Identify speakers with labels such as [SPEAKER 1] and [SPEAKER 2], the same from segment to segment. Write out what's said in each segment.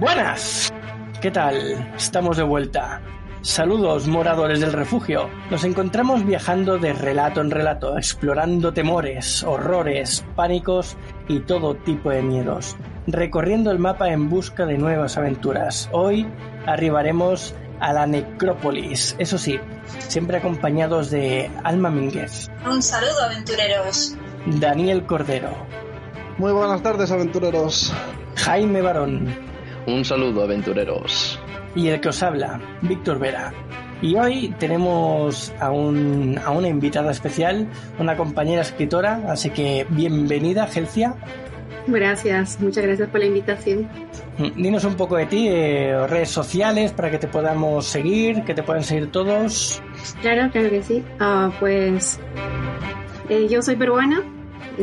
[SPEAKER 1] Buenas. ¿Qué tal? Estamos de vuelta. Saludos, moradores del refugio. Nos encontramos viajando de relato en relato, explorando temores, horrores, pánicos y todo tipo de miedos, recorriendo el mapa en busca de nuevas aventuras. Hoy arribaremos a la necrópolis, eso sí, siempre acompañados de Alma Mínguez,
[SPEAKER 2] Un saludo, aventureros.
[SPEAKER 1] Daniel Cordero,
[SPEAKER 3] Muy buenas tardes, aventureros.
[SPEAKER 1] Jaime Barón
[SPEAKER 4] Un saludo, aventureros.
[SPEAKER 1] y el que os habla, Víctor Vera. Y hoy tenemos a, un- a una invitada especial, una compañera escritora, así que bienvenida, Gelcia.
[SPEAKER 5] Gracias, muchas gracias por la invitación.
[SPEAKER 1] Mm, Dinos un poco de ti, eh, redes sociales para que te podamos seguir, que te puedan seguir todos.
[SPEAKER 5] Claro, claro que sí. Ah, pues eh, yo soy peruana,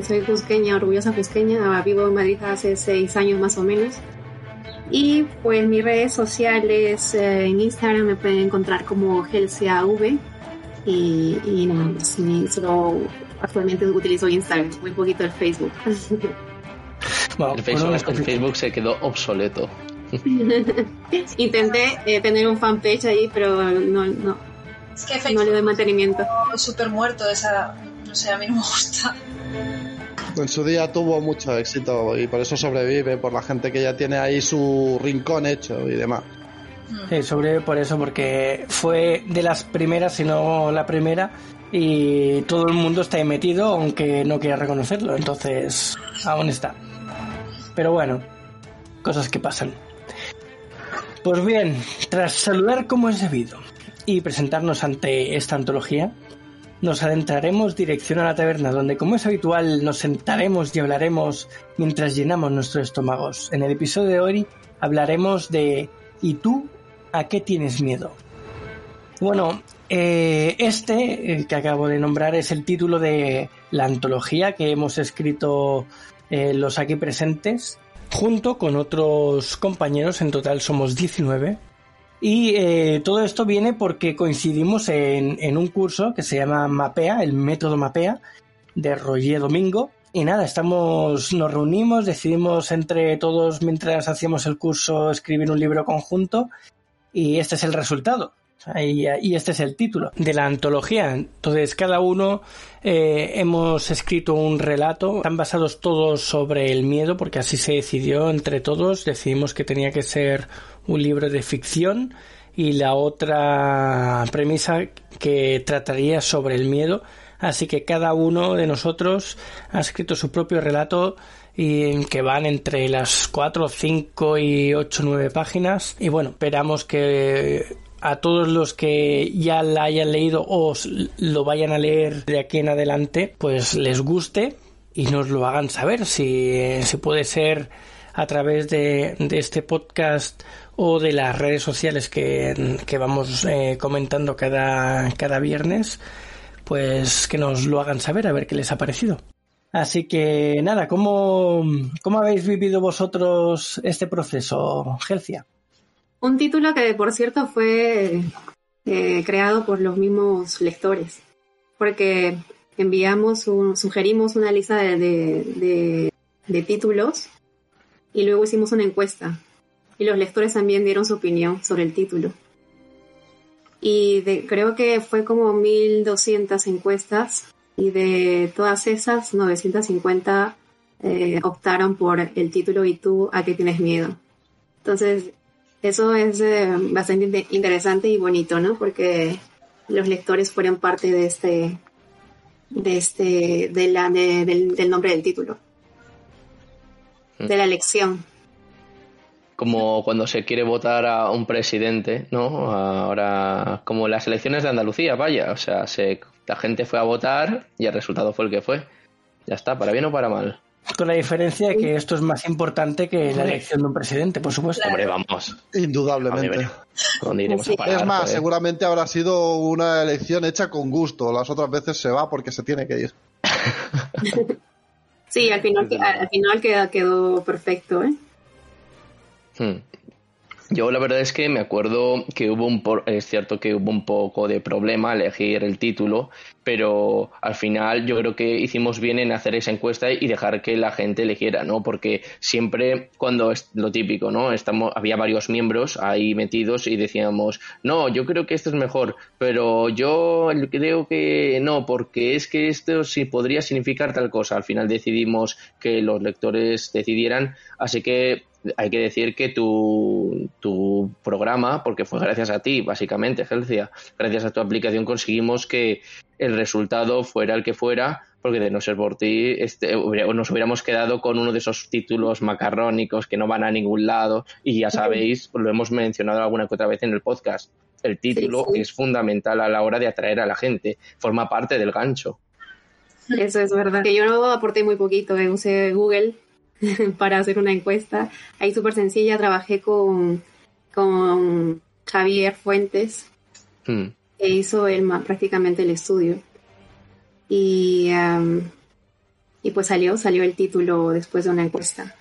[SPEAKER 5] soy cusqueña, orgullosa cusqueña, vivo en Madrid hace seis años más o menos. Y pues mis redes sociales eh, en Instagram me pueden encontrar como GelsiaV y, y nada más. Y solo actualmente utilizo Instagram, muy poquito el Facebook.
[SPEAKER 1] Bueno,
[SPEAKER 4] El Facebook, el. Facebook se quedó obsoleto.
[SPEAKER 5] Intenté eh, tener un fanpage ahí, pero no, no,
[SPEAKER 2] Es que
[SPEAKER 5] no le doy
[SPEAKER 2] Facebook
[SPEAKER 5] mantenimiento.
[SPEAKER 2] súper muerto esa... No sé, a mí no me gusta.
[SPEAKER 3] En su día tuvo mucho éxito y por eso sobrevive, por la gente que ya tiene ahí su rincón hecho y demás.
[SPEAKER 1] Sí, sobre por eso, porque fue de las primeras, si no la primera, y todo el mundo está ahí metido, aunque no quiera reconocerlo, entonces aún está. Pero bueno, cosas que pasan. Pues bien, tras saludar como es debido y presentarnos ante esta antología, nos adentraremos dirección a la taberna, donde como es habitual nos sentaremos y hablaremos mientras llenamos nuestros estómagos. En el episodio de hoy hablaremos de ¿Y tú a qué tienes miedo? Bueno, eh, este el que acabo de nombrar es el título de la antología que hemos escrito eh, los aquí presentes, junto con otros compañeros, en total somos 19. Y eh, todo esto viene porque coincidimos en, en un curso que se llama Mapea, el método Mapea, de Roger Domingo. Y nada, estamos, nos reunimos, decidimos entre todos mientras hacíamos el curso escribir un libro conjunto y este es el resultado. Y, y este es el título de la antología. Entonces, cada uno eh, hemos escrito un relato. Están basados todos sobre el miedo, porque así se decidió entre todos. Decidimos que tenía que ser un libro de ficción y la otra premisa que trataría sobre el miedo. Así que cada uno de nosotros ha escrito su propio relato y que van entre las 4, 5 y 8, 9 páginas. Y bueno, esperamos que a todos los que ya la hayan leído o lo vayan a leer de aquí en adelante, pues les guste y nos lo hagan saber si, si puede ser a través de, de este podcast o de las redes sociales que, que vamos eh, comentando cada, cada viernes, pues que nos lo hagan saber a ver qué les ha parecido. Así que nada, ¿cómo, cómo habéis vivido vosotros este proceso, Gelcia?
[SPEAKER 5] Un título que, por cierto, fue eh, creado por los mismos lectores, porque enviamos, un- sugerimos una lista de, títulos y luego hicimos una encuesta. Y los lectores también dieron su opinión sobre el título. Y creo que fue como 1200 encuestas y de todas esas, 950 eh, optaron por el título ¿Y tú a qué tienes miedo? Entonces, eso es eh, bastante inte- interesante y bonito, ¿no? Porque los lectores fueron parte de este, de este, del, del nombre del título, de la elección.
[SPEAKER 4] Como cuando se quiere votar a un presidente, ¿no? Ahora, como las elecciones de Andalucía, vaya. O sea, se, la gente fue a votar y el resultado fue el que fue. Ya está, para bien o para mal.
[SPEAKER 1] Con la diferencia de que esto es más importante que la elección de un presidente, por supuesto.
[SPEAKER 4] Hombre, vamos.
[SPEAKER 3] Indudablemente.
[SPEAKER 4] ¿Dónde iremos a
[SPEAKER 5] Sí.
[SPEAKER 4] parar,
[SPEAKER 3] Es más,
[SPEAKER 4] joder?
[SPEAKER 3] seguramente habrá sido una elección hecha con gusto. Las otras veces se va porque se tiene que ir.
[SPEAKER 5] Sí, al final, al final quedó perfecto, ¿eh?
[SPEAKER 4] Hmm. Yo la verdad es que me acuerdo que hubo un por- es cierto que hubo un poco de problema elegir el título, pero al final yo creo que hicimos bien en hacer esa encuesta y dejar que la gente eligiera, ¿no? Porque siempre cuando es lo típico, ¿no? Estamos había varios miembros ahí metidos y decíamos, "No, yo creo que esto es mejor, pero yo creo que no, porque es que esto sí podría significar tal cosa." Al final decidimos que los lectores decidieran, así que hay que decir que tu, tu programa, porque fue gracias a ti, básicamente, Helcia, gracias a tu aplicación conseguimos que el resultado fuera el que fuera, porque de no ser por ti, este, nos hubiéramos quedado con uno de esos títulos macarrónicos que no van a ningún lado, y ya sabéis, lo hemos mencionado alguna que otra vez en el podcast. El título
[SPEAKER 5] sí.
[SPEAKER 4] es fundamental a la hora de atraer a la gente, forma parte del gancho.
[SPEAKER 5] Eso es verdad. Que yo no aporté muy poquito, eh, usé Google para hacer una encuesta. Ahí súper sencilla, trabajé con, con Javier Fuentes,
[SPEAKER 4] Hmm.
[SPEAKER 5] que hizo él ma- prácticamente el estudio. Y, am, y pues salió, salió el título después de una encuesta.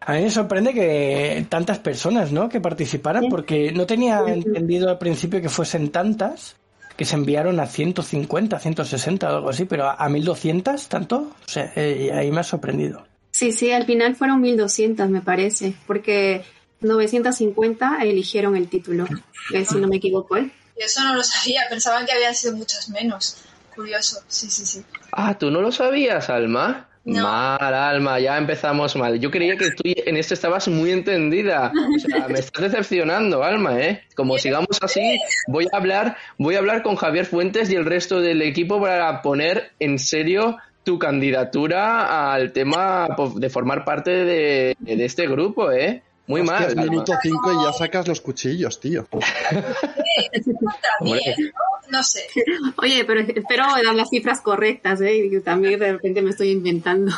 [SPEAKER 1] A mí me sorprende que tantas personas, ¿no? Que participaran,
[SPEAKER 5] Sí.
[SPEAKER 1] porque no tenía entendido al principio que fuesen tantas, que se enviaron a 150, 160 o algo así, pero a, a 1200, ¿tanto? O sea, eh, ahí me ha sorprendido.
[SPEAKER 5] Sí, sí, al final fueron 1200, me parece, porque 950 eligieron el título, eh, si no me equivoco. ¿eh?
[SPEAKER 2] Eso no lo sabía, pensaban que habían sido muchas menos. Curioso, sí, sí, sí.
[SPEAKER 4] Ah, ¿tú no lo sabías, Alma?
[SPEAKER 2] No.
[SPEAKER 4] Mal, Alma, ya empezamos mal. Yo creía que tú en esto estabas muy entendida. O sea, me estás decepcionando, Alma, ¿eh? Como sigamos así, voy a hablar, voy a hablar con Javier Fuentes y el resto del equipo para poner en serio tu candidatura al tema de formar parte de, de este grupo, ¿eh? Muy
[SPEAKER 3] Hostia,
[SPEAKER 4] mal.
[SPEAKER 3] minuto 5 y ya sacas los cuchillos, tío.
[SPEAKER 2] ¿no? Sé.
[SPEAKER 5] Oye, pero espero dar las cifras correctas, ¿eh? También de repente me estoy inventando.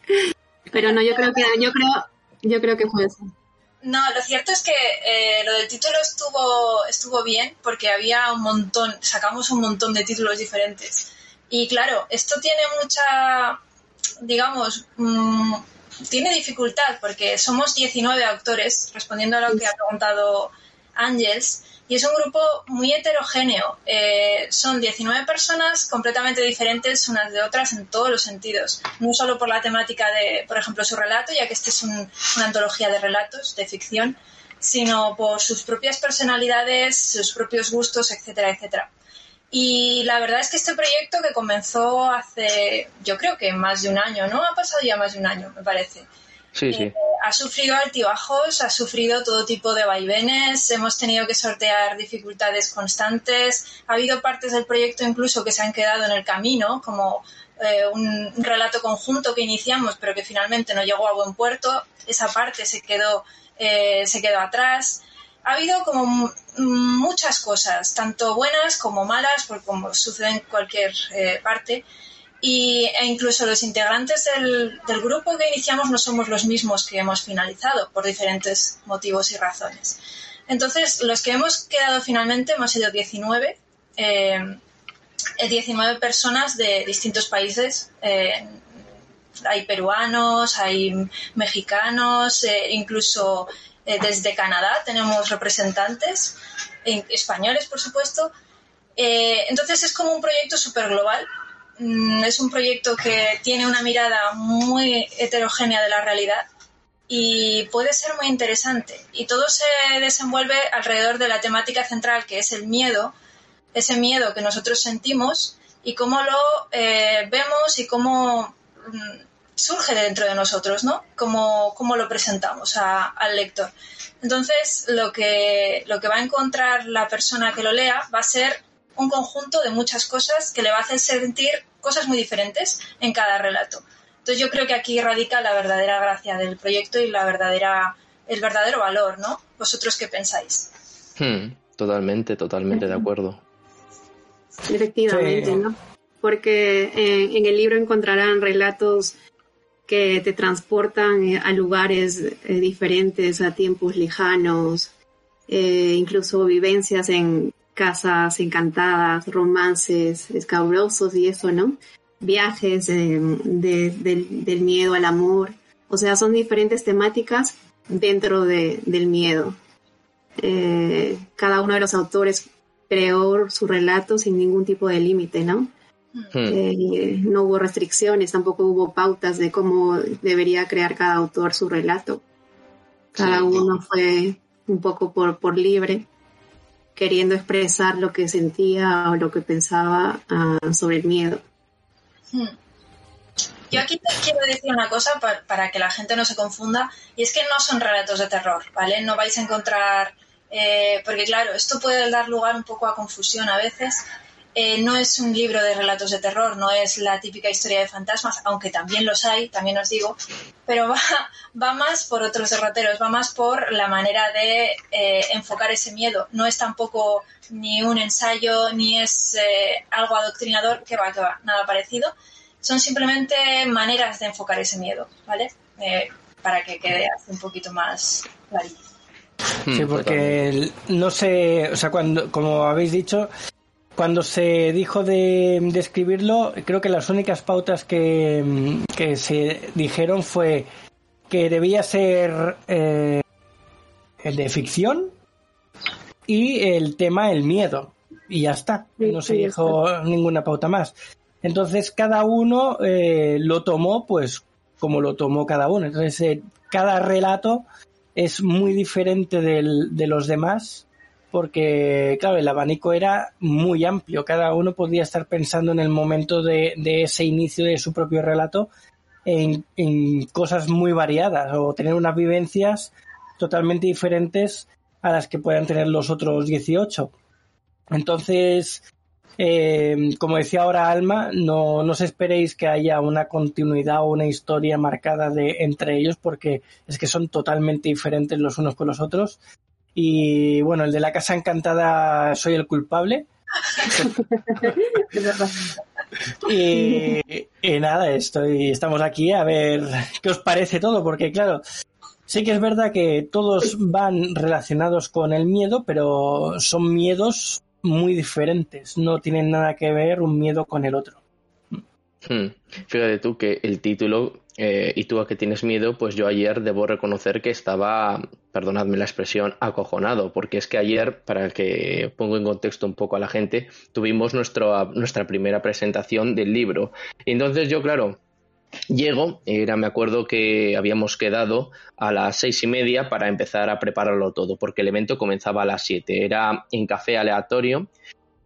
[SPEAKER 5] pero no, yo creo que, yo creo, yo creo que fue eso.
[SPEAKER 2] No, lo cierto es que eh, lo del título estuvo, estuvo bien porque había un montón, sacamos un montón de títulos diferentes. Y claro, esto tiene mucha, digamos, mm, tiene dificultad porque somos 19 autores, respondiendo a lo que ha preguntado Ángels, y es un grupo muy heterogéneo. Eh, son 19 personas completamente diferentes unas de otras en todos los sentidos. No solo por la temática de, por ejemplo, su relato, ya que este es un- una antología de relatos, de ficción, sino por sus propias personalidades, sus propios gustos, etcétera, etcétera. Y la verdad es que este proyecto que comenzó hace, yo creo que más de un año, ¿no? Ha pasado ya más de un año, me parece.
[SPEAKER 4] Sí, sí.
[SPEAKER 2] Eh, ha sufrido altibajos, ha sufrido todo tipo de vaivenes, hemos tenido que sortear dificultades constantes, ha habido partes del proyecto incluso que se han quedado en el camino, como eh, un, un relato conjunto que iniciamos pero que finalmente no llegó a buen puerto, esa parte se quedó, eh, se quedó atrás. Ha habido como m- muchas cosas, tanto buenas como malas, por como sucede en cualquier eh, parte y, e incluso los integrantes del, grupo que iniciamos no somos los mismos que hemos finalizado por diferentes motivos y razones. Entonces, los que hemos quedado finalmente hemos sido 19, eh, eh, 19 personas de distintos países. eh, hay peruanos, hay mexicanos, eh, incluso eh, desde Canadá tenemos representantes, españoles, por supuesto. Eh, entonces es como un proyecto súper global Mm, es un proyecto que tiene una mirada muy heterogénea de la realidad y puede ser muy interesante. Y todo se desenvuelve alrededor de la temática central, que es el miedo, ese miedo que nosotros sentimos y cómo lo eh, vemos y cómo mm, surge dentro de nosotros, ¿no? Cómo, cómo lo presentamos a- al lector. Entonces, lo que, lo que va a encontrar la persona que lo lea va a ser un conjunto de muchas cosas que le va a hacer sentir cosas muy diferentes en cada relato. Entonces yo creo que aquí radica la verdadera gracia del proyecto y la verdadera, el verdadero valor, ¿no? ¿Vosotros qué pensáis?
[SPEAKER 4] Hmm, totalmente, totalmente de acuerdo.
[SPEAKER 5] Efectivamente,
[SPEAKER 1] Sí.
[SPEAKER 5] ¿no? porque en, el libro encontrarán relatos que te transportan eh, a lugares eh, diferentes, a tiempos lejanos, eh, incluso vivencias en casas encantadas, romances escabrosos y eso, ¿no? Viajes del miedo al amor. O sea, son diferentes temáticas dentro del miedo. cada uno de los autores creó su relato sin ningún tipo de límite, ¿no? Hmm. Eh, no hubo restricciones, tampoco hubo pautas de cómo debería crear cada autor su relato. Cada uno fue un poco por, por libre, queriendo expresar lo que sentía o lo que pensaba ah, sobre el miedo.
[SPEAKER 2] Hmm. Yo aquí te quiero decir una cosa para, para, que la gente no se confunda, y es que no son relatos de terror, ¿vale? No vais a encontrar, eh, porque claro, esto puede dar lugar un poco a confusión a veces, eh, no es un libro de relatos de terror, no es la típica historia de fantasmas, aunque también los hay, también os digo, pero va, va más por otros derroteros, va más por la manera de eh, enfocar ese miedo. No es tampoco ni un ensayo, ni es eh, algo adoctrinador, que va, que va, nada parecido. Son simplemente maneras de enfocar ese miedo, ¿vale? para que quede un poquito más clarito.
[SPEAKER 1] Sí, porque no sé, o sea, cuando, como habéis dicho, cuando se dijo de, escribirlo, creo que las únicas pautas que, se dijeron fue que debía ser eh, el de ficción y el tema el miedo. Y ya está. No se dijo ninguna pauta más. Entonces cada uno eh, lo tomó pues como lo tomó cada uno. Entonces eh, cada relato es muy diferente del, de los demás porque, claro, el abanico era muy amplio. Cada uno podía estar pensando en el momento de, ese inicio de su propio relato en, cosas muy variadas o tener unas vivencias totalmente diferentes a las que puedan tener los otros 18. Entonces, eh, como decía ahora Alma, no, no os esperéis que haya una continuidad o una historia marcada de entre ellos porque es que son totalmente diferentes los unos con los otros y bueno, el de la casa encantada soy el culpable. y, nada, estoy, estamos aquí a ver qué os parece todo, porque claro, sí que es verdad que todos van relacionados con el miedo, pero son miedos muy diferentes, no tienen nada que ver un miedo con el otro.
[SPEAKER 4] Hmm. Fíjate tú que el título eh, y tú a que tienes miedo, pues yo ayer debo reconocer que estaba, perdonadme la expresión, acojonado, porque es que ayer, para que pongo en contexto un poco a la gente, tuvimos nuestro, nuestra primera presentación del libro. Y entonces yo, claro, llego, era, me acuerdo que habíamos quedado a las seis y media para empezar a prepararlo todo, porque el evento comenzaba a las siete, era en café aleatorio,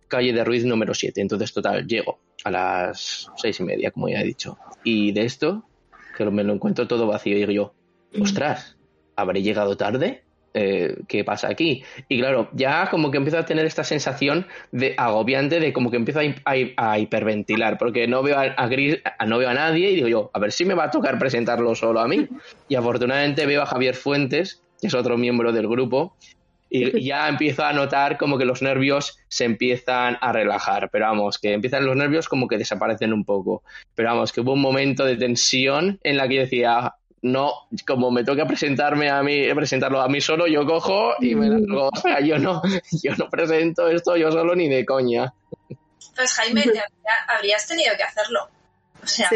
[SPEAKER 4] calle de Ruiz número siete. Entonces, total, llego a las seis y media, como ya he dicho. Y de esto, que me lo encuentro todo vacío. Y digo yo, ostras, ¿habré llegado tarde? Eh, ¿Qué pasa aquí? Y claro, ya como que empiezo a tener esta sensación de agobiante, de como que empiezo a, hiperventilar, porque no veo a, Gris, no veo a nadie y digo yo, a ver si me va a tocar presentarlo solo a mí. Y afortunadamente veo a Javier Fuentes, que es otro miembro del grupo, y ya empiezo a notar como que los nervios se empiezan a relajar, pero vamos, que empiezan los nervios como que desaparecen un poco, pero vamos, que hubo un momento de tensión en la que decía, no, como me toca presentarme a mí, presentarlo a mí solo, yo cojo y me largo, o sea, yo no, yo no presento esto yo solo ni de coña.
[SPEAKER 2] Pues Jaime, habrías tenido que hacerlo. O sea,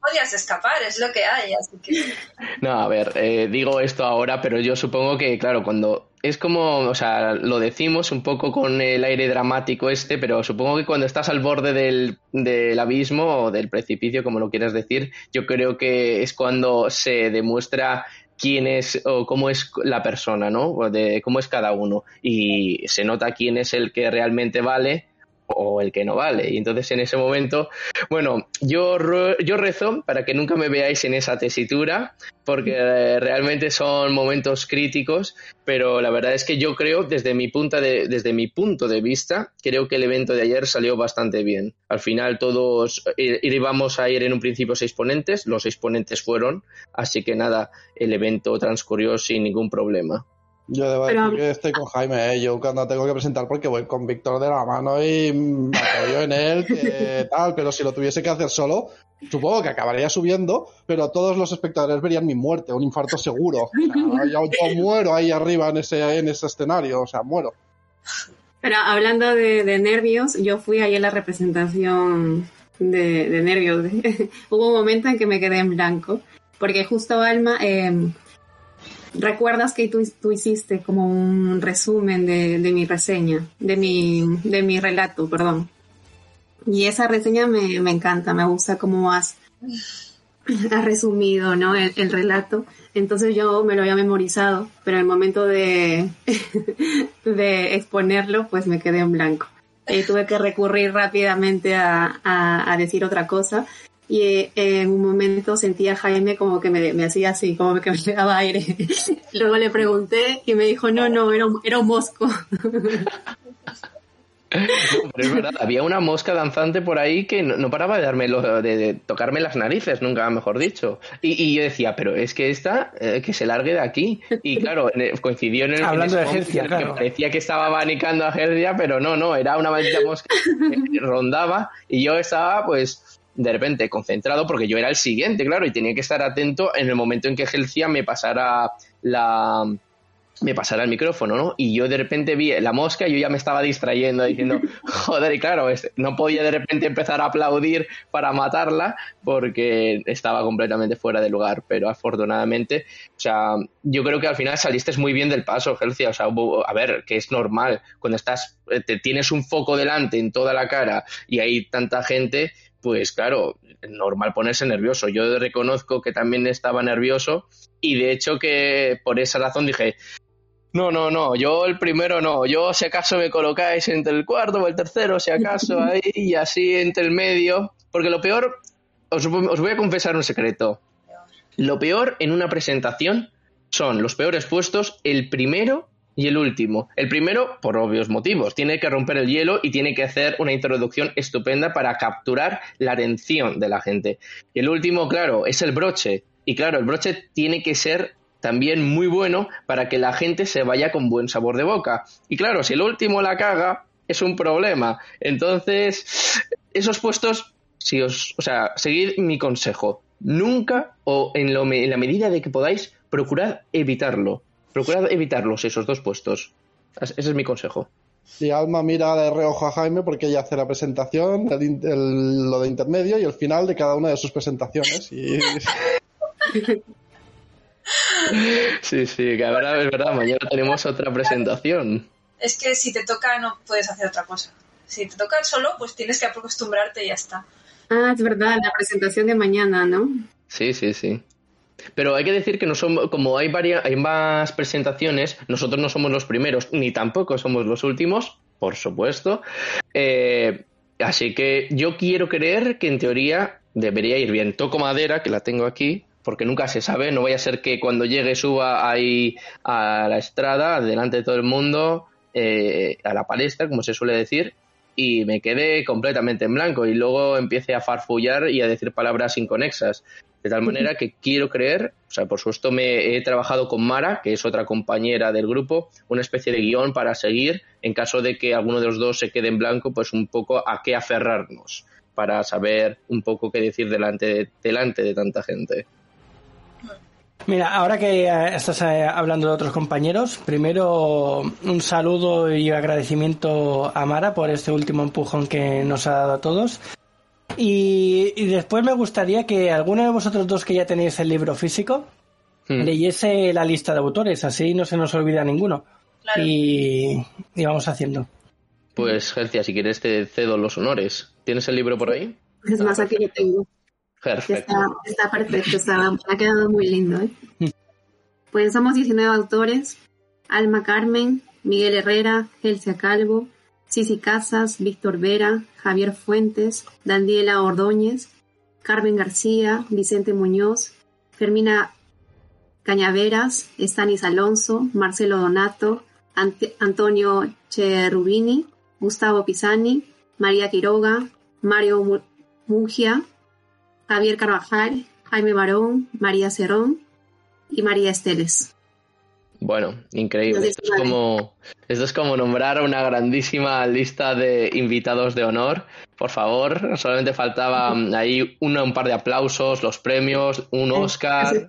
[SPEAKER 2] podías escapar, es lo que hay, así que...
[SPEAKER 4] No, a ver, eh, digo esto ahora, pero yo supongo que, claro, cuando es como, o sea, lo decimos un poco con el aire dramático este, pero supongo que cuando estás al borde del, del abismo o del precipicio, como lo quieras decir, yo creo que es cuando se demuestra quién es o cómo es la persona, ¿no? O de cómo es cada uno. Y se nota quién es el que realmente vale o el que no vale. Y entonces en ese momento, bueno, yo, yo rezo para que nunca me veáis en esa tesitura, porque eh, realmente son momentos críticos, pero la verdad es que yo creo, desde mi, punto de, desde mi punto de vista, creo que el evento de ayer salió bastante bien. Al final todos eh, íbamos a ir en un principio seis ponentes, los seis ponentes fueron, así que nada, el evento transcurrió sin ningún problema.
[SPEAKER 3] Yo debo
[SPEAKER 5] Pero-
[SPEAKER 3] decir que estoy con Jaime, ¿eh? yo cuando tengo que presentar porque voy con Víctor de la mano y me apoyo en él, que tal, pero si lo tuviese que hacer solo, supongo que acabaría subiendo, pero todos los espectadores verían mi muerte, un infarto seguro. O sea, yo, yo muero ahí arriba en ese, en ese escenario, o sea, muero.
[SPEAKER 5] Pero hablando de, de nervios, yo fui ahí en la representación de, de nervios. Hubo un momento en que me quedé en blanco, porque justo Alma, eh, recuerdas que tú, hiciste como un resumen de, mi reseña, de mi, de mi relato, perdón. Y esa reseña me, me encanta, me gusta cómo has, has resumido ¿no? el, el relato. Entonces yo me lo había memorizado, pero en el momento de, de exponerlo, pues me quedé en blanco. Y tuve que recurrir rápidamente a, a decir otra cosa. Y eh, en un momento sentí a Jaime como que me, me hacía así, como que me daba aire. Luego le pregunté y me dijo, no, no, era un, era un mosco.
[SPEAKER 4] No, pero es verdad, había una mosca danzante por ahí que no, no paraba de darme lo- de, de tocarme las narices, nunca mejor dicho. Y, y yo decía, pero es que esta, eh, que se largue de aquí. Y claro, coincidió en el.
[SPEAKER 1] Hablando
[SPEAKER 4] en
[SPEAKER 1] de Hercia,
[SPEAKER 4] que. Parecía que estaba abanicando a Hercia, pero no, no, era una maldita mosca que rondaba y yo estaba, pues. De repente concentrado porque yo era el siguiente, claro, y tenía que estar atento en el momento en que Helcia me pasara la, me pasara el micrófono, ¿no? Y yo de repente vi la mosca y yo ya me estaba distrayendo diciendo, joder, y claro, no podía de repente empezar a aplaudir para matarla porque estaba completamente fuera de lugar, pero afortunadamente, o sea, yo creo que al final saliste muy bien del paso, Gelcia, o sea, a ver, que es normal, cuando estás, eh, te tienes un foco delante en toda la cara y hay tanta gente, pues claro, normal ponerse nervioso. Yo reconozco que también estaba nervioso y de hecho que por esa razón dije, no, no, no, yo el primero no, yo si acaso me colocáis entre el cuarto o el tercero, si acaso ahí y así entre el medio, porque lo peor, os, os voy a confesar un secreto, lo peor en una presentación son los peores puestos el primero y el último. El primero, por obvios motivos, tiene que romper el hielo y tiene que hacer una introducción estupenda para capturar la atención de la gente. Y el último, claro, es el broche. Y claro, el broche tiene que ser también muy bueno para que la gente se vaya con buen sabor de boca. Y claro, si el último la caga, es un problema. Entonces, esos puestos, si os, o sea, seguid mi consejo. Nunca o en, lo en la medida de que podáis, procurad evitarlo. Procurad evitarlos esos dos puestos. Es- Ese es mi consejo.
[SPEAKER 3] Y Alma mira de reojo a Jaime porque ella hace la presentación, el in- el- lo de intermedio y el final de cada una de sus presentaciones. Y
[SPEAKER 4] Sí, sí, que ahora es verdad, mañana tenemos otra presentación.
[SPEAKER 2] Es que si te toca no puedes hacer otra cosa. Si te toca solo, pues tienes que acostumbrarte y ya está.
[SPEAKER 5] Ah, es verdad, la presentación de mañana, ¿no?
[SPEAKER 4] Sí, sí, sí. Pero hay que decir que no somos, como hay varias, hay más presentaciones, nosotros no somos los primeros, ni tampoco somos los últimos, por supuesto. Eh, así que yo quiero creer que en teoría debería ir bien. Toco madera, que la tengo aquí, porque nunca se sabe, no vaya a ser que cuando llegue suba ahí a la estrada, delante de todo el mundo, eh, a la palestra, como se suele decir, y me quedé completamente en blanco y luego empiece a farfullar y a decir palabras inconexas. De tal manera que quiero creer, o sea, por supuesto me he trabajado con Mara, que es otra compañera del grupo, una especie de guion para seguir en caso de que alguno de los dos se quede en blanco, pues un poco a qué aferrarnos para saber un poco qué decir delante de, delante de tanta gente.
[SPEAKER 1] Mira, ahora que eh, estás eh, hablando de otros compañeros, primero un saludo y agradecimiento a Mara por este último empujón que nos ha dado a todos. Y, y después me gustaría que alguno de vosotros dos que ya tenéis el libro físico
[SPEAKER 4] Hmm.
[SPEAKER 1] leyese la lista de autores, así no se nos olvida ninguno.
[SPEAKER 2] Claro.
[SPEAKER 1] Y, y vamos haciendo.
[SPEAKER 4] Pues, Gercia, si quieres te cedo los honores. ¿Tienes el libro por ahí?
[SPEAKER 5] Es más, aquí lo tengo.
[SPEAKER 4] Perfecto.
[SPEAKER 5] Está, está perfecto, está, ha quedado muy lindo. ¿eh? Pues somos 19 autores. Alma Carmen, Miguel Herrera, Elsia Calvo, Cici Casas, Víctor Vera, Javier Fuentes, Daniela Ordóñez, Carmen García, Vicente Muñoz, Fermina Cañaveras, Estanis Alonso, Marcelo Donato, Antonio Cherubini, Gustavo Pisani, María Quiroga, Mario Mu- Mugia, Javier Carvajal, Jaime Barón, María Cerón y María Esteles.
[SPEAKER 4] Bueno, increíble. Esto es, como, esto es como nombrar una grandísima lista de invitados de honor. Por favor, solamente faltaba ahí uno, un par de aplausos, los premios, un Oscar.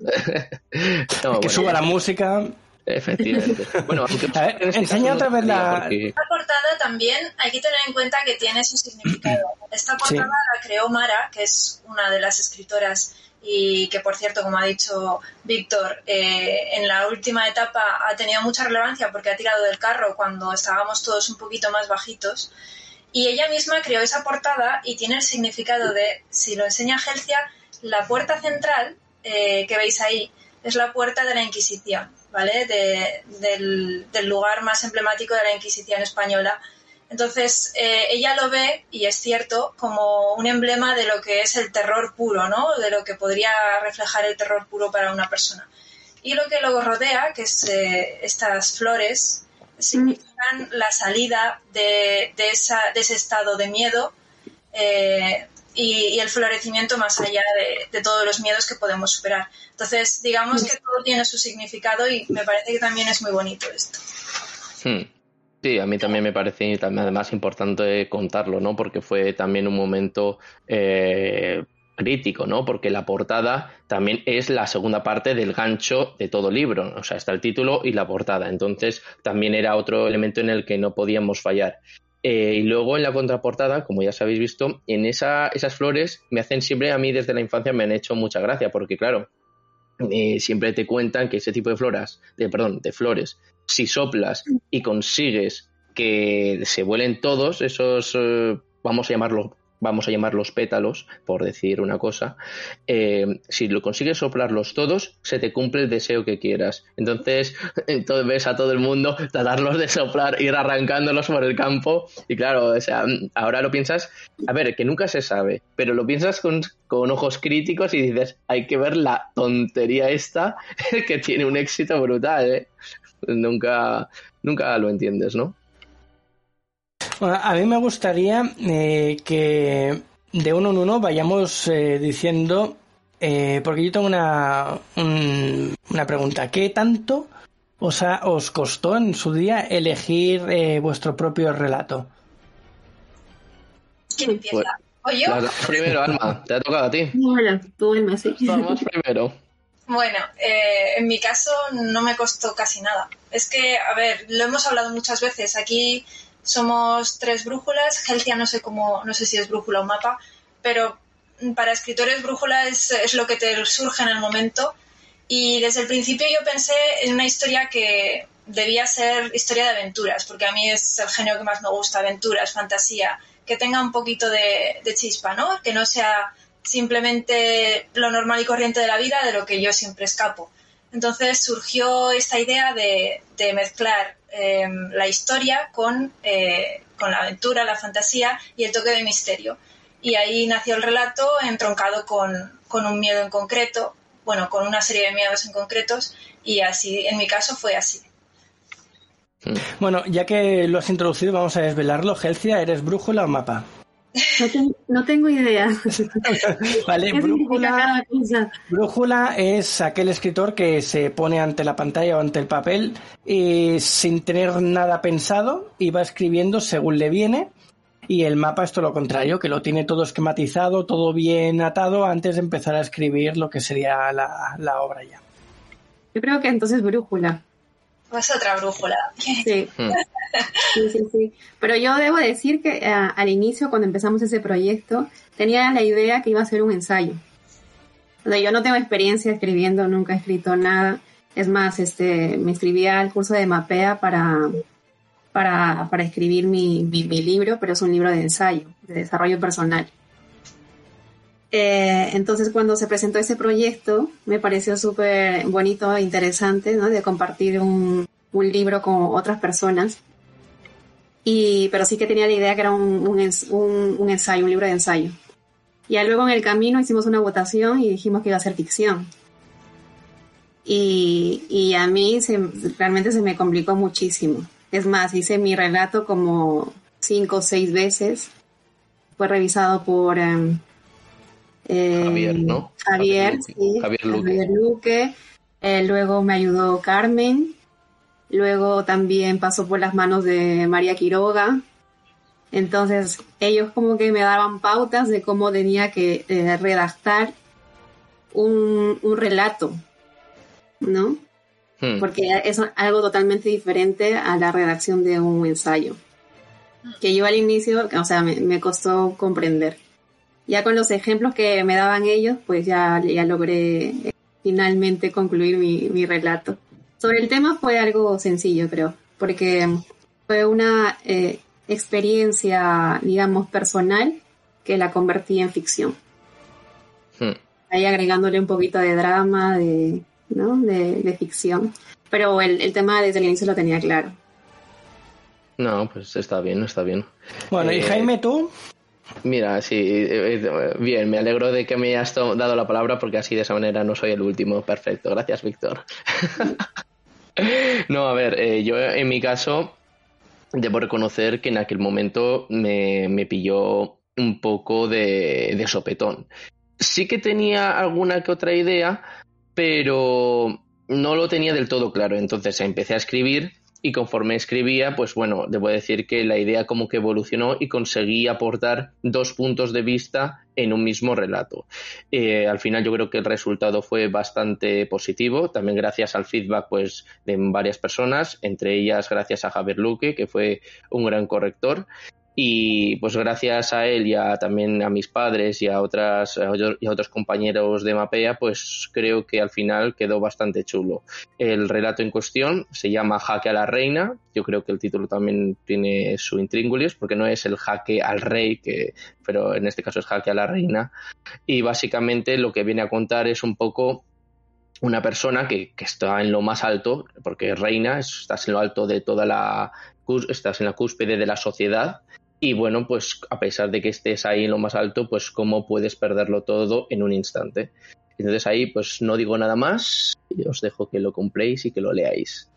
[SPEAKER 1] que suba la música.
[SPEAKER 4] Efectivamente. Bueno,
[SPEAKER 1] enseña otra vez la...
[SPEAKER 2] Esta portada también hay que tener en cuenta que tiene su significado. Esta portada la creó Mara, que es una de las escritoras y que, por cierto, como ha dicho Víctor, eh, en la última etapa ha tenido mucha relevancia porque ha tirado del carro cuando estábamos todos un poquito más bajitos. Y ella misma creó esa portada y tiene el significado de, si lo enseña Gelcia, la puerta central eh, que veis ahí es la puerta de la Inquisición, ¿vale? del, lugar más emblemático de la Inquisición española. Entonces, eh, ella lo ve, y es cierto, como un emblema de lo que es el terror puro, ¿no? De lo que podría reflejar el terror puro para una persona. Y lo que luego rodea, que es eh, estas flores, significan la salida de, esa, de ese estado de miedo eh, y, el florecimiento más allá de, todos los miedos que podemos superar. Entonces, digamos que todo tiene su significado y me parece que también es muy bonito esto.
[SPEAKER 4] Hmm. Sí, a mí también me parece además importante contarlo, ¿no? Porque fue también un momento eh, crítico, ¿no? Porque la portada también es la segunda parte del gancho de todo libro, o sea, está el título y la portada. Entonces, también era otro elemento en el que no podíamos fallar. Eh, y luego en la contraportada, como ya habéis visto, en esa, esas flores me hacen siempre, a mí desde la infancia me han hecho mucha gracia, porque claro, eh, siempre te cuentan que ese tipo de flores, de, perdón, de flores, si soplas y consigues que se vuelen todos esos, eh, vamos a llamarlo vamos a llamarlos pétalos, por decir una cosa, eh, si lo consigues soplarlos todos, se te cumple el deseo que quieras. Entonces, entonces ves a todo el mundo tratarlos de soplar, ir arrancándolos por el campo. Y claro, o sea, ahora lo piensas, a ver, que nunca se sabe, pero lo piensas con, con ojos críticos y dices, hay que ver la tontería esta que tiene un éxito brutal, ¿eh? Nunca, nunca lo entiendes, ¿no?
[SPEAKER 1] a mí me gustaría eh, que de uno en uno vayamos eh, diciendo, eh, porque yo tengo una, una pregunta, ¿qué tanto os, os costó en su día elegir vuestro propio relato?
[SPEAKER 2] ¿Quién empieza? ¿O yo?
[SPEAKER 4] primero, Alma, te ha tocado a ti.
[SPEAKER 5] Hola, tú, Alma, sí.
[SPEAKER 4] Vamos primero.
[SPEAKER 2] Bueno, en mi caso no me costó casi nada. Es que, a ver, lo hemos hablado muchas veces. Aquí somos tres brújulas. Gelcia no sé cómo, no sé si es brújula o mapa, pero para escritores brújula es, lo que te surge en el momento. Y desde el principio yo pensé en una historia que debía ser historia de aventuras, porque a mí es el género que más me gusta, aventuras, fantasía, que tenga un poquito de, chispa, ¿no? Que no sea simplemente lo normal y corriente de la vida, de lo que yo siempre escapo. Entonces surgió esta idea de, mezclar Em, la historia con, eh, con la aventura, la fantasía y el toque de misterio. Y ahí nació el relato entroncado con, con un miedo en concreto, bueno, con una serie de miedos en concretos y así, en mi caso fue así.
[SPEAKER 1] Bueno, ya que lo has introducido, vamos a desvelarlo. Gelcia, ¿eres brújula o mapa?
[SPEAKER 5] No, tengo idea.
[SPEAKER 1] vale, brújula, brújula, es aquel escritor que se pone ante la pantalla o ante el papel y sin tener nada pensado y va escribiendo según le viene. Y el mapa es todo lo contrario, que lo tiene todo esquematizado, todo bien atado antes de empezar a escribir lo que sería la, la obra ya.
[SPEAKER 5] Yo creo que entonces brújula.
[SPEAKER 2] Es otra brújula.
[SPEAKER 5] Sí. Hmm. sí, sí, sí. Pero yo debo decir que eh, al inicio, cuando empezamos ese proyecto, tenía la idea que iba a ser un ensayo. O yo no tengo experiencia escribiendo, nunca he escrito nada. Es más, este, me inscribí al curso de Mapea para, para, para escribir mi, mi, libro, pero es un libro de ensayo, de desarrollo personal. Eh, entonces, cuando se presentó ese proyecto, me pareció súper bonito e interesante, ¿no? De compartir un, un, libro con otras personas. Y, pero sí que tenía la idea que era un, un, un, ensayo, un libro de ensayo. Y luego en el camino hicimos una votación y dijimos que iba a ser ficción. Y, y a mí se, realmente se me complicó muchísimo. Es más, hice mi relato como cinco o seis veces. Fue revisado por... Em,
[SPEAKER 4] Javier, ¿no?
[SPEAKER 5] Eh, Javier, sí.
[SPEAKER 4] Javier Luque.
[SPEAKER 5] Javier Luque. Eh, luego me ayudó Carmen Luego también pasó por las manos de María Quiroga. Entonces ellos como que me daban pautas de cómo tenía que eh, redactar un, un relato, ¿no?
[SPEAKER 4] Hmm.
[SPEAKER 5] porque es algo totalmente diferente a la redacción de un ensayo. Que yo al inicio, o sea, me, me costó comprender. Ya con los ejemplos que me daban ellos, pues ya, ya logré eh, finalmente concluir mi, mi relato. Sobre el tema fue algo sencillo, creo, porque fue una eh, experiencia, digamos, personal que la convertí en ficción.
[SPEAKER 4] Hmm.
[SPEAKER 5] Ahí agregándole un poquito de drama, de, ¿no? de, de ficción. Pero el, el tema desde el inicio lo tenía claro.
[SPEAKER 4] No, pues está bien, está bien.
[SPEAKER 1] Bueno, y
[SPEAKER 4] Eh,
[SPEAKER 1] Jaime, tú,
[SPEAKER 4] Mira, sí, eh, eh, bien, me alegro de que me hayas dado la palabra porque así de esa manera no soy el último. Perfecto, gracias, Víctor. no, a ver, eh, yo en mi caso debo reconocer que en aquel momento me, me pilló un poco de, de sopetón. Sí que tenía alguna que otra idea, pero no lo tenía del todo claro. Entonces empecé a escribir y conforme escribía, pues bueno, debo decir que la idea como que evolucionó y conseguí aportar dos puntos de vista en un mismo relato. Eh, al final yo creo que el resultado fue bastante positivo, también gracias al feedback pues de varias personas, entre ellas gracias a Javier Luque, que fue un gran corrector. Y pues gracias a él y a, también a mis padres y a, otras, otros compañeros de Mapea, pues creo que al final quedó bastante chulo. El relato en cuestión se llama Jaque a la Reina. Yo creo que el título también tiene su intríngulis, porque no es el jaque al rey, que, pero en este caso es Jaque a la Reina. Y básicamente lo que viene a contar es un poco una persona que, que está en lo más alto, porque reina, es- estás en lo alto de toda la. estás en la cúspide de la sociedad. Y bueno, pues a pesar de que estés ahí en lo más alto, pues cómo puedes perderlo todo en un instante. Entonces ahí pues no digo nada más, y os dejo que lo compréis y que lo leáis.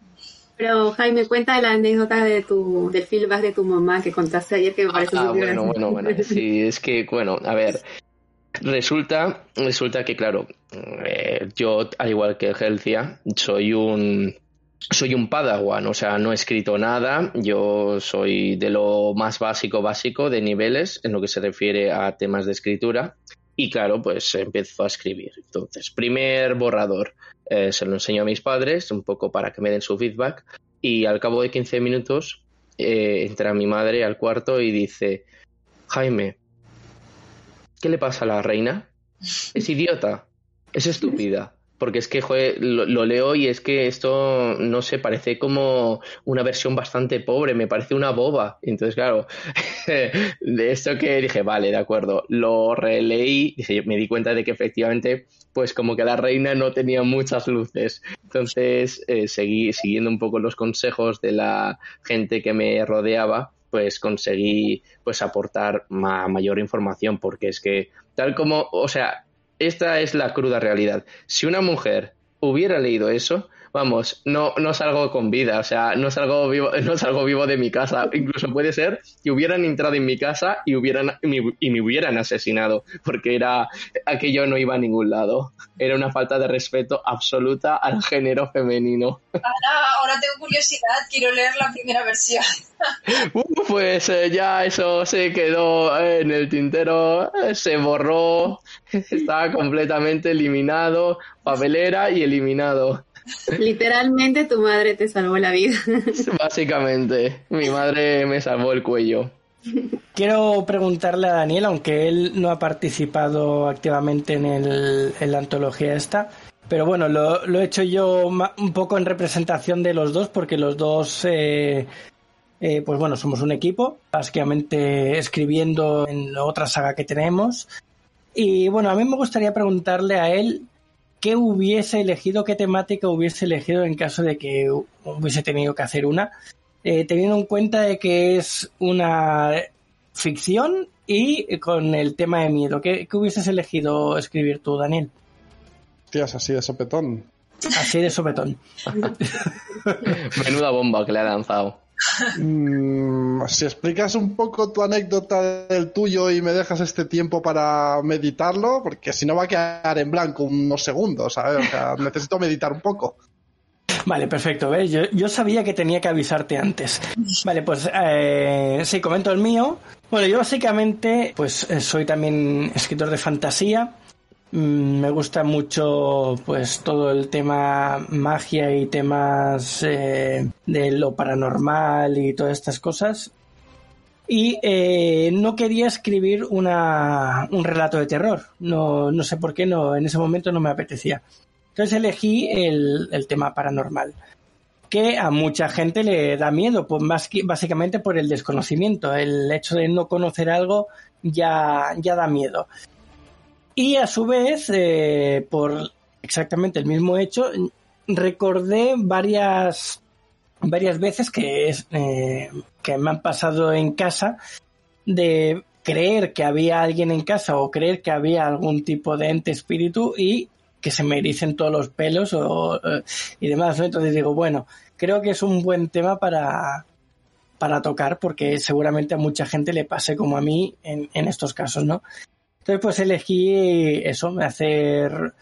[SPEAKER 5] Pero Jaime, cuenta la anécdota de tu, del feedback de tu mamá que contaste ayer que me parece
[SPEAKER 4] Ah,
[SPEAKER 5] muy
[SPEAKER 4] bueno,
[SPEAKER 5] gracioso.
[SPEAKER 4] bueno, bueno. Sí, es que, bueno, a ver. Resulta, resulta que, claro, eh, yo, al igual que Helcia, soy un. Soy un padawan, o sea, no he escrito nada. Yo soy de lo más básico, básico de niveles en lo que se refiere a temas de escritura. Y claro, pues empiezo a escribir. Entonces, primer borrador, eh, se lo enseño a mis padres, un poco para que me den su feedback. Y al cabo de 15 minutos, eh, entra mi madre al cuarto y dice: Jaime, ¿qué le pasa a la reina? Es idiota, es estúpida. Porque es que lo leo y es que esto, no sé, parece como una versión bastante pobre, me parece una boba. Entonces, claro, de esto que dije, vale, de acuerdo, lo releí, dije, me di cuenta de que efectivamente, pues como que la reina no tenía muchas luces. Entonces, eh, seguí siguiendo un poco los consejos de la gente que me rodeaba, pues conseguí pues aportar ma- mayor información, porque es que tal como, o sea, esta es la cruda realidad. Si una mujer hubiera leído eso, vamos, no, no salgo con vida, o sea, no salgo vivo, no salgo vivo de mi casa. Incluso puede ser que hubieran entrado en mi casa y hubieran y me, y me hubieran asesinado, porque era aquello no iba a ningún lado. Era una falta de respeto absoluta al género femenino.
[SPEAKER 2] Ahora, ahora tengo curiosidad, quiero leer la primera versión.
[SPEAKER 4] Uh, Pues eh, ya eso se quedó en el tintero, eh, se borró, estaba completamente eliminado, papelera y eliminado.
[SPEAKER 5] Literalmente tu madre te salvó la vida.
[SPEAKER 4] Básicamente, mi madre me salvó el cuello.
[SPEAKER 1] quiero preguntarle a Daniel, aunque él no ha participado activamente en, el, en la antología esta, pero bueno, lo, lo he hecho yo un poco en representación de los dos, porque los dos, eh, eh, pues bueno, somos un equipo, básicamente escribiendo en otra saga que tenemos. Y bueno, a mí me gustaría preguntarle a él qué hubiese elegido, qué temática hubiese elegido en caso de que hubiese tenido que hacer una, eh, teniendo en cuenta de que es una ficción y con el tema de miedo. ¿Qué, qué hubieses elegido escribir tú, Daniel?
[SPEAKER 3] Tías, así de sopetón.
[SPEAKER 1] Así de sopetón.
[SPEAKER 4] Menuda bomba que le ha lanzado.
[SPEAKER 3] Mm, si explicas un poco tu anécdota del tuyo y me dejas este tiempo para meditarlo, porque si no va a quedar en blanco unos segundos, ¿sabes? O sea, necesito meditar un poco.
[SPEAKER 1] Vale, perfecto. ¿ves? Yo, yo sabía que tenía que avisarte antes. Vale, pues eh, sí, comento el mío. Bueno, yo básicamente pues eh, soy también escritor de fantasía. Mm, Me gusta mucho pues todo el tema magia y temas eh, de lo paranormal y todas estas cosas. Y eh, no quería escribir una, un relato de terror. No, no sé por qué, no, en ese momento no me apetecía. Entonces elegí el, el tema paranormal, que a mucha gente le da miedo, pues más básicamente por el desconocimiento. El hecho de no conocer algo ya, ya da miedo. Y a su vez, eh, por exactamente el mismo hecho, recordé varias, varias veces que, es, eh, que me han pasado en casa de creer que había alguien en casa o creer que había algún tipo de ente espíritu y que se me ericen todos los pelos o, eh, y demás. Entonces digo, bueno, creo que es un buen tema para, para tocar porque seguramente a mucha gente le pase como a mí en, en estos casos, ¿no? Entonces pues elegí eso, hacer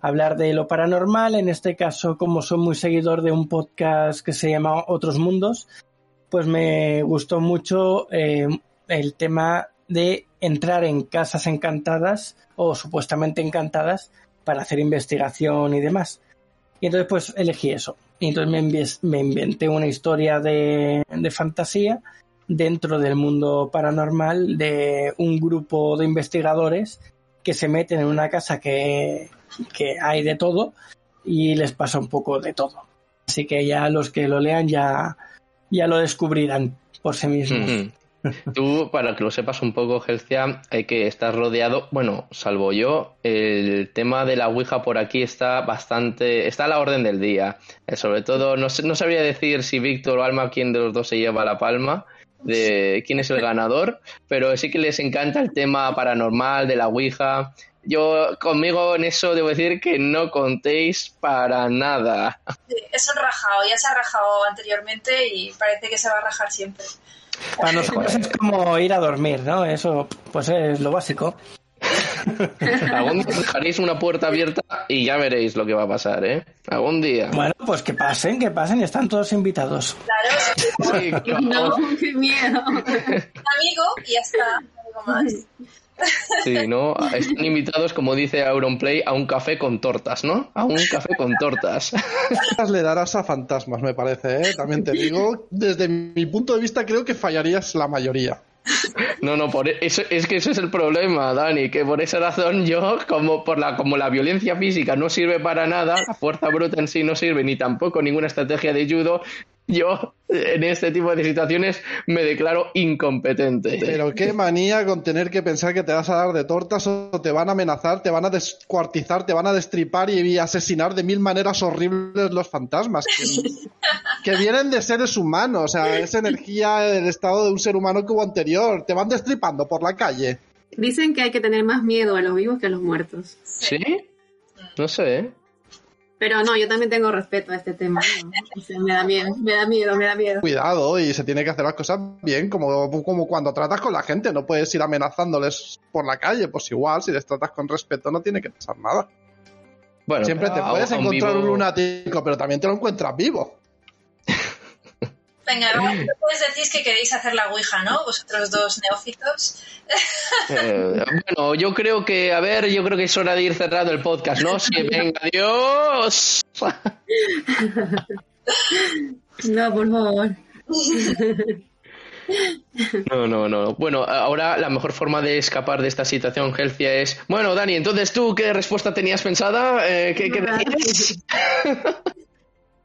[SPEAKER 1] hablar de lo paranormal, en este caso como soy muy seguidor de un podcast que se llama Otros Mundos, pues me gustó mucho eh, el tema de entrar en casas encantadas o supuestamente encantadas para hacer investigación y demás. Y entonces pues elegí eso. Y entonces me, me inventé una historia de fantasía dentro del mundo paranormal de un grupo de investigadores que se meten en una casa que, que hay de todo y les pasa un poco de todo. Así que ya los que lo lean ya, ya lo descubrirán por sí mismos.
[SPEAKER 4] Ujú. Tú, para que lo sepas un poco, Gelcia, hay que estar rodeado, bueno, salvo yo, el tema de la Ouija por aquí está bastante, está a la orden del día. Eh, sobre todo, no, sé- no sabría decir si Víctor o Alma, quién de los dos se lleva la palma, de quién es el ganador, pero sí que les encanta el tema paranormal de la Ouija. Yo, conmigo en eso debo decir que no contéis para nada.
[SPEAKER 2] Sí, es un rajado, ya se ha rajado anteriormente y parece que se va a rajar siempre.
[SPEAKER 1] Para nosotros es como ir a dormir, ¿no? Eso pues es lo básico.
[SPEAKER 4] Algún día dejaréis una puerta abierta y ya veréis lo que va a pasar, ¿eh? Algún día.
[SPEAKER 1] Bueno, pues que pasen, que pasen, están todos invitados.
[SPEAKER 2] Claro,
[SPEAKER 4] Sí, claro.
[SPEAKER 5] No, qué miedo.
[SPEAKER 2] amigo y ya está, algo más.
[SPEAKER 4] Sí, ¿no? Están invitados, como dice Auronplay, a un café con tortas, ¿no? A un café con tortas.
[SPEAKER 3] le darás a fantasmas, me parece, ¿eh? También te digo, desde mi punto de vista creo que fallarías la mayoría.
[SPEAKER 4] No, no, por eso, es que ese es el problema, Dani, que por esa razón yo, como por la, como la violencia física no sirve para nada, la fuerza bruta en sí no sirve, ni tampoco ninguna estrategia de judo, yo en este tipo de situaciones me declaro incompetente.
[SPEAKER 3] Pero qué manía con tener que pensar que te vas a dar de tortas o te van a amenazar, te van a descuartizar, te van a destripar y asesinar de mil maneras horribles los fantasmas. Que, que vienen de seres humanos, o sea, es energía del estado de un ser humano que hubo anterior. Te van destripando por la calle.
[SPEAKER 5] Dicen que hay que tener más miedo a los vivos que a los muertos.
[SPEAKER 4] ¿Sí? No sé, ¿eh?
[SPEAKER 5] Pero no, yo también tengo respeto a este tema. ¿no? O sea, me da miedo, me da miedo, me da miedo.
[SPEAKER 3] Cuidado y se tiene que hacer las cosas bien, como, como cuando tratas con la gente. No puedes ir amenazándoles por la calle, pues igual, si les tratas con respeto no tiene que pasar nada.
[SPEAKER 4] Bueno,
[SPEAKER 3] Siempre te puedes encontrar
[SPEAKER 4] vivo-
[SPEAKER 3] un lunático, pero también te lo encuentras vivo.
[SPEAKER 2] Venga, después decís que queréis hacer la Ouija, ¿no? Vosotros dos neófitos.
[SPEAKER 4] Eh, bueno, yo creo que, a ver, yo creo que es hora de ir cerrando el podcast, ¿no? Sí, venga, adiós.
[SPEAKER 5] No, por favor.
[SPEAKER 4] No, no, no. Bueno, ahora la mejor forma de escapar de esta situación, Helcia, es... Bueno, Dani, entonces tú, ¿qué respuesta tenías pensada? Eh, ¿Qué, qué decías?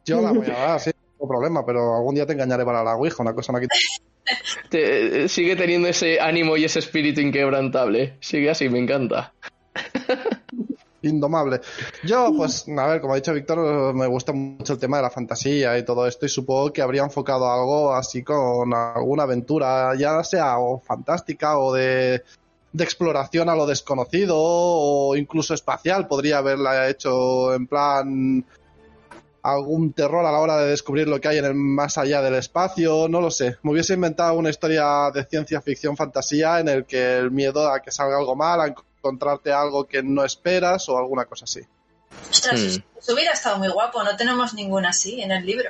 [SPEAKER 3] Yo la voy a dar, sí, no problema, pero algún día te engañaré para la Ouija, una cosa no quita.
[SPEAKER 4] Te- eh, sigue teniendo ese ánimo y ese espíritu inquebrantable. Sigue así, me encanta.
[SPEAKER 3] Indomable. Yo, pues, a ver, como ha dicho Víctor, me gusta mucho el tema de la fantasía y todo esto, y supongo que habría enfocado algo así con alguna aventura, ya sea o fantástica o de, de exploración a lo desconocido o incluso espacial. Podría haberla hecho en plan algún terror a la hora de descubrir lo que hay en el más allá del espacio, no lo sé. Me hubiese inventado una historia de ciencia ficción fantasía en el que el miedo a que salga algo mal, a encontrarte algo que no esperas o alguna cosa así.
[SPEAKER 2] Ostras,
[SPEAKER 4] Hmm.
[SPEAKER 2] eso hubiera estado muy guapo. No tenemos ninguna así en el libro.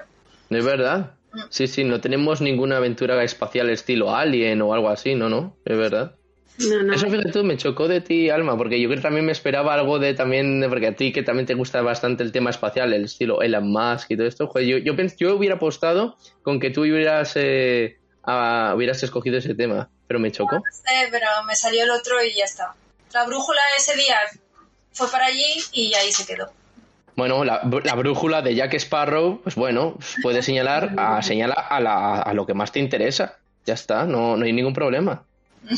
[SPEAKER 4] ¿Es verdad?
[SPEAKER 2] Mm.
[SPEAKER 4] Sí, sí, no tenemos ninguna aventura espacial estilo Alien o algo así, no, no, es verdad.
[SPEAKER 5] No, no.
[SPEAKER 4] Eso fíjate tú, me chocó de ti, Alma, porque yo creo que también me esperaba algo de también, porque a ti que también te gusta bastante el tema espacial, el estilo Elon Musk y todo esto, joder, yo, yo, pens- yo hubiera apostado con que tú hubieras, eh, hubieras escogido ese tema, pero me chocó.
[SPEAKER 2] No sé, pero me salió el otro y ya está. La brújula ese día fue para allí y ahí se quedó.
[SPEAKER 4] Bueno, la, la brújula de Jack Sparrow, pues bueno, puede señalar a, señala a, la- a lo que más te interesa. Ya está, no, no hay ningún problema.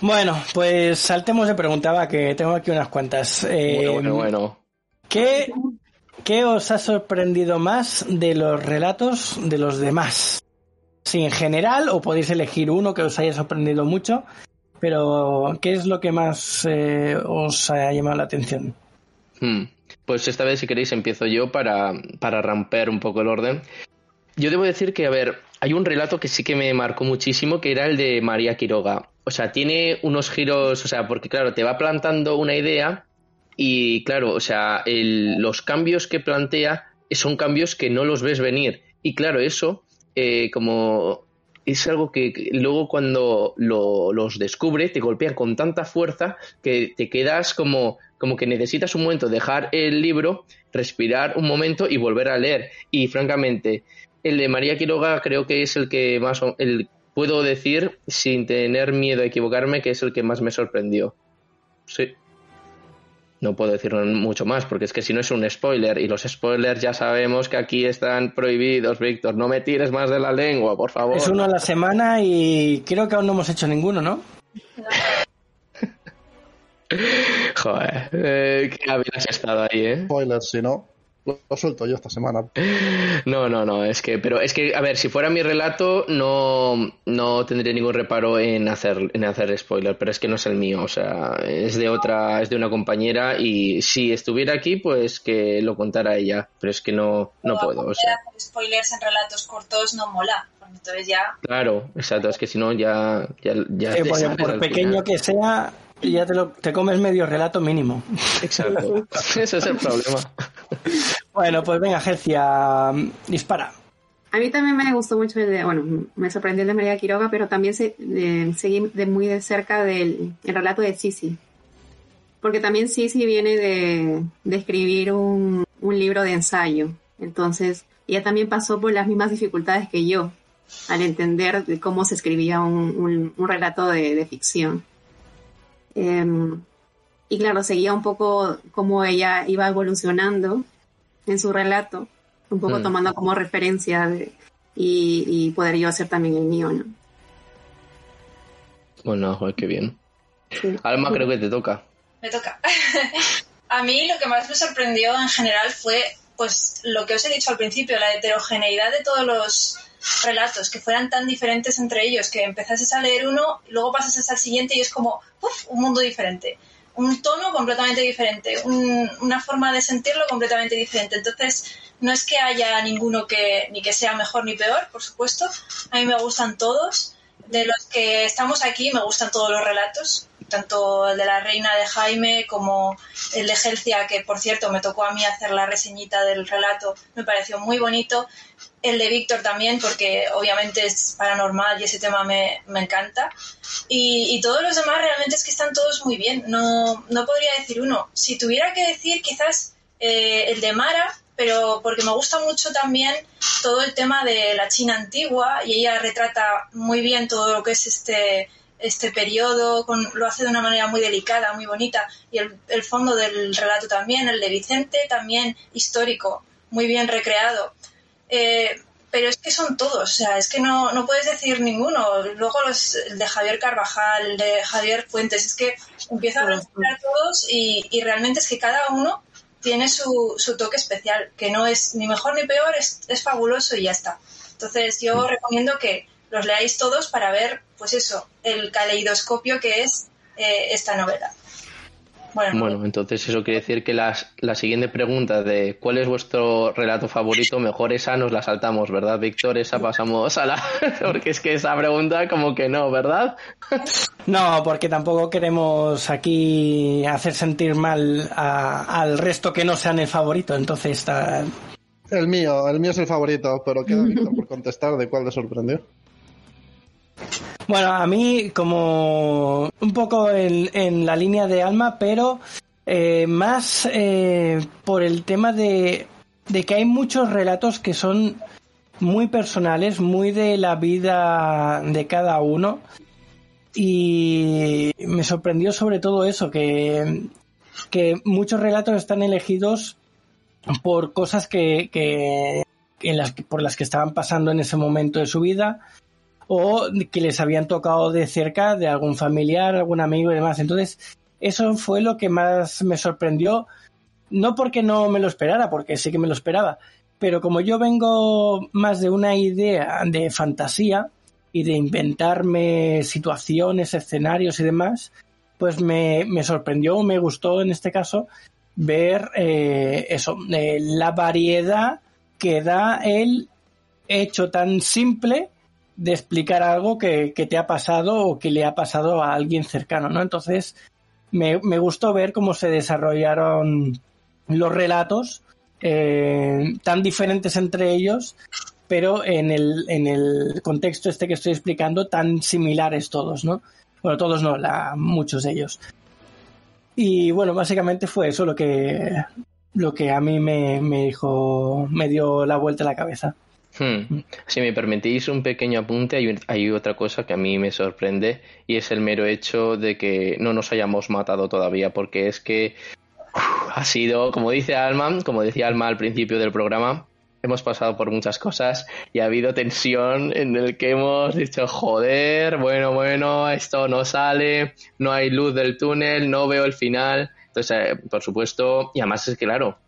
[SPEAKER 1] Bueno, pues saltemos de pregunta, va, que tengo aquí unas cuantas. Eh,
[SPEAKER 4] Bueno, bueno, bueno.
[SPEAKER 1] ¿qué, qué os ha sorprendido más de los relatos de los demás? Sí, en general, o podéis elegir uno que os haya sorprendido mucho, pero ¿qué es lo que más eh, os ha llamado la atención?
[SPEAKER 4] Hmm. Pues esta vez, si queréis, empiezo yo para, para romper un poco el orden. Yo debo decir que, a ver, hay un relato que sí que me marcó muchísimo, que era el de María Quiroga. O sea, tiene unos giros, o sea, porque claro, te va plantando una idea y claro, o sea, el- los cambios que plantea son cambios que no los ves venir. Y claro, eso, eh, como es algo que, luego cuando lo- los descubre te golpea con tanta fuerza que te quedas como, como que necesitas un momento dejar el libro, respirar un momento y volver a leer. Y francamente, el de María Quiroga creo que es el que más, el, puedo decir sin tener miedo a equivocarme que es el que más me sorprendió. Sí. No puedo decir mucho más porque es que si no es un spoiler y los spoilers ya sabemos que aquí están prohibidos, Víctor. No me tires más de la lengua, por favor.
[SPEAKER 1] Es uno a la semana y creo que aún no hemos hecho ninguno, ¿no?
[SPEAKER 4] Joder, eh, que habías estado ahí, ¿eh?
[SPEAKER 3] Spoilers, si no, lo, lo suelto yo esta semana.
[SPEAKER 4] No, no, no, es que, pero es que, a ver, si fuera mi relato, no, no tendría ningún reparo en hacer, en hacer spoiler, pero es que no es el mío, o sea, es de otra, es de una compañera y si estuviera aquí, pues que lo contara ella, pero es que no, no puedo, o sea,
[SPEAKER 2] Hacer spoilers en relatos cortos no mola. Entonces ya
[SPEAKER 4] claro, exacto, es que si no ya, ya, ya
[SPEAKER 1] Sí,
[SPEAKER 4] te
[SPEAKER 1] porque
[SPEAKER 4] sabes
[SPEAKER 1] por pequeño
[SPEAKER 4] final.
[SPEAKER 1] que sea, ya te, lo, te comes medio relato mínimo.
[SPEAKER 4] Exacto, ese es el problema.
[SPEAKER 1] Bueno, pues venga, Gecia, dispara.
[SPEAKER 5] A mí también me gustó mucho el de, bueno, me sorprendió el de María Quiroga, pero también se, de- seguí de muy de cerca del el relato de Sisi. Porque también Sisi viene de, de escribir un, un libro de ensayo. Entonces, ella también pasó por las mismas dificultades que yo al entender de cómo se escribía un, un- un relato de, de ficción. Em, y claro, seguía un poco cómo ella iba evolucionando en su relato, un poco
[SPEAKER 4] Mm.
[SPEAKER 5] tomando como referencia de- y, y poder yo hacer también el mío, ¿no?
[SPEAKER 4] Bueno, joder, qué bien.
[SPEAKER 5] Sí.
[SPEAKER 4] Alma, creo que te toca.
[SPEAKER 2] me toca. a mí lo que más me sorprendió en general fue pues lo que os he dicho al principio, la heterogeneidad de todos los relatos, que fueran tan diferentes entre ellos, que empezases a leer uno, luego pasases al siguiente y es como ¡puf! un mundo diferente, un tono completamente diferente, un- una forma de sentirlo completamente diferente. Entonces, no es que haya ninguno que ni que sea mejor ni peor, por supuesto. A mí me gustan todos. De los que estamos aquí, me gustan todos los relatos, tanto el de la reina de Jaime como el de Gelcia, que por cierto me tocó a mí hacer la reseñita del relato, me pareció muy bonito. El de Víctor también, porque obviamente es paranormal y ese tema me, me encanta. Y, y todos los demás realmente es que están todos muy bien. No, no podría decir uno. Si tuviera que decir, quizás eh, el de Mara, pero porque me gusta mucho también todo el tema de la China antigua y ella retrata muy bien todo lo que es este este periodo, con, lo hace de una manera muy delicada, muy bonita, y el, el fondo del relato también, el de Vicente, también histórico, muy bien recreado. Eh, pero es que son todos, o sea, es que no, no puedes decir ninguno. Luego los el de Javier Carvajal, el de Javier Fuentes, es que empiezo a mencionar todos y, y realmente es que cada uno tiene su, su toque especial, que no es ni mejor ni peor, es, es fabuloso y ya está. Entonces yo recomiendo que los leáis todos para ver, pues eso, el caleidoscopio que es eh, esta novela.
[SPEAKER 4] Bueno, entonces eso quiere decir que las, la siguiente pregunta de cuál es vuestro relato favorito, mejor esa nos la saltamos, ¿verdad, Víctor? Esa pasamos a la... porque es que esa pregunta como que no, ¿verdad?
[SPEAKER 1] No, porque tampoco queremos aquí hacer sentir mal al resto que no sean el favorito, entonces está...
[SPEAKER 3] El mío, el mío es el favorito, pero queda Víctor por contestar de cuál le sorprendió.
[SPEAKER 1] Bueno, a mí como un poco en, la línea de alma, pero eh, más eh, por el tema de, que hay muchos relatos que son muy personales, muy de la vida de cada uno. Y me sorprendió sobre todo eso, que, que muchos relatos están elegidos por cosas que, que, por las que estaban pasando en ese momento de su vida o que les habían tocado de cerca de algún familiar, algún amigo y demás. Entonces, eso fue lo que más me sorprendió, no porque no me lo esperara, porque sí que me lo esperaba, pero como yo vengo más de una idea de fantasía y de inventarme situaciones, escenarios y demás, pues me, me sorprendió, me gustó en este caso ver eh, eso, eh, la variedad que da el hecho tan simple de explicar algo que, te ha pasado o que le ha pasado a alguien cercano, ¿no? Entonces, me, gustó ver cómo se desarrollaron los relatos eh, tan diferentes entre ellos, pero en el, en el contexto este que estoy explicando, tan similares todos, ¿no? Bueno, todos no, la, muchos de ellos. Y bueno, básicamente fue eso lo que, lo que a mí me, me dijo, me dio la vuelta a la cabeza.
[SPEAKER 4] Hmm. Si me permitís un pequeño apunte, hay, otra cosa que a mí me sorprende y es el mero hecho de que no nos hayamos matado todavía, porque es que ha sido, como dice Alma, como decía Alma al principio del programa, hemos pasado por muchas cosas y ha habido tensión en el que hemos dicho, joder, bueno, bueno, esto no sale, no hay luz del túnel, no veo el final. Entonces, eh, por supuesto, y además es claro,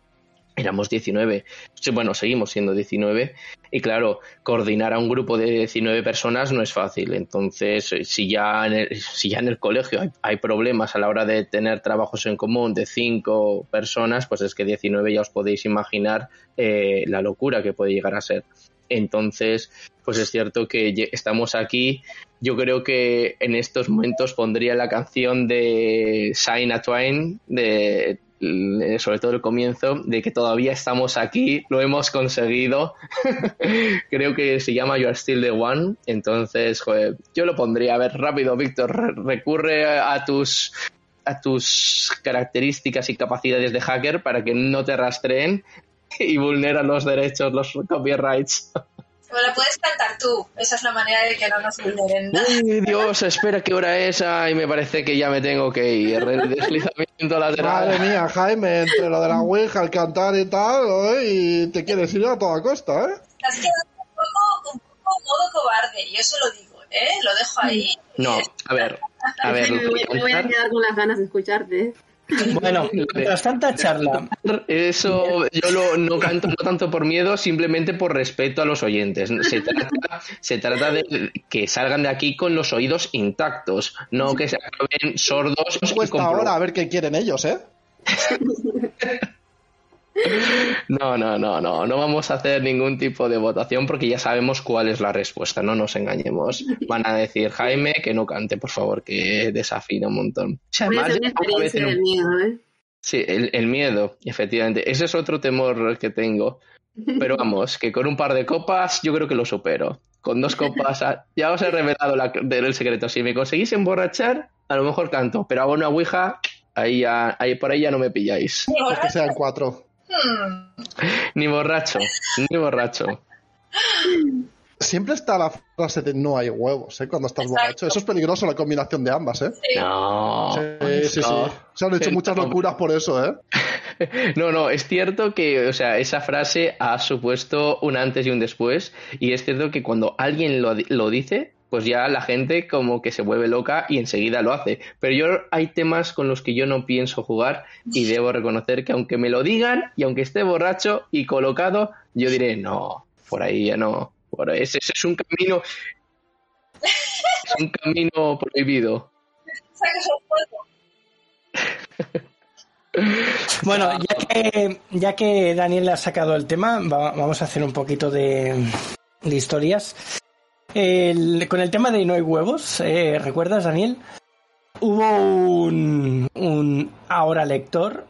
[SPEAKER 4] éramos 19. Bueno, seguimos siendo 19. Y claro, coordinar a un grupo de 19 personas no es fácil. Entonces, eh, si ya en el, si ya en el colegio hay, problemas a la hora de tener trabajos en común de 5 personas, pues es que 19 ya os podéis imaginar eh, la locura que puede llegar a ser. Entonces, pues es cierto que estamos aquí. Yo creo que en estos momentos pondría la canción de Sign a Twine de sobre todo el comienzo, de que todavía estamos aquí, lo hemos conseguido. Creo que se llama You Are Still the One. Entonces, joder, yo lo pondría. A ver, rápido, Víctor, recurre a tus a tus características y capacidades de hacker para que no te rastreen y vulnera los derechos, los copyrights.
[SPEAKER 2] O la puedes cantar tú. Esa es la manera de que no nos vulneren.
[SPEAKER 4] Uy, Dios, espera qué hora es. y me parece que ya me tengo que ir. El deslizamiento lateral.
[SPEAKER 3] Madre mía, Jaime, entre lo de la Ouija, el cantar y tal, y te quieres ir a toda costa, ¿eh?
[SPEAKER 2] Has quedado un poco, un poco modo cobarde, y eso lo digo, ¿eh? Lo dejo ahí.
[SPEAKER 4] No, a ver. A ver,
[SPEAKER 5] me voy, a quedar con las ganas de escucharte.
[SPEAKER 1] Bueno, tras tanta charla.
[SPEAKER 4] Eso yo lo, no canto no tanto por miedo, simplemente por respeto a los oyentes. Se trata, se trata de que salgan de aquí con los oídos intactos, no que se acaben sordos.
[SPEAKER 3] Cuesta ahora a ver qué quieren ellos, ¿eh?
[SPEAKER 4] No, no, no, no. No vamos a hacer ningún tipo de votación porque ya sabemos cuál es la respuesta. No nos engañemos. Van a decir Jaime que no cante, por favor, que desafina un montón.
[SPEAKER 5] ¿eh?
[SPEAKER 4] Sí, el, el miedo, efectivamente. Ese es otro temor que tengo. Pero vamos, que con un par de copas yo creo que lo supero. Con dos copas, ah, ya os he revelado la, el secreto. Si me conseguís emborrachar, a lo mejor canto. Pero hago una ouija, ahí, ya, ahí por ahí ya no me pilláis.
[SPEAKER 3] Es que sean cuatro.
[SPEAKER 4] Ni borracho, ni borracho.
[SPEAKER 3] Siempre está la frase de no hay huevos, ¿eh? Cuando estás borracho. Eso es peligroso, la combinación de ambas, ¿eh?
[SPEAKER 4] No.
[SPEAKER 3] Sí, sí, sí. Se han hecho muchas locuras por eso, ¿eh?
[SPEAKER 4] No, no, es cierto que, o sea, esa frase ha supuesto un antes y un después. Y es cierto que cuando alguien lo, lo dice, pues ya la gente como que se vuelve loca y enseguida lo hace. Pero yo hay temas con los que yo no pienso jugar y debo reconocer que aunque me lo digan y aunque esté borracho y colocado, yo diré, no, por ahí ya no. Por ese, es un camino, es un camino prohibido.
[SPEAKER 1] Bueno, ya que, ya que Daniel ha sacado el tema, va- vamos a hacer un poquito de, de historias. Con el tema de no hay huevos, eh, ¿recuerdas, Daniel? Hubo un, ahora lector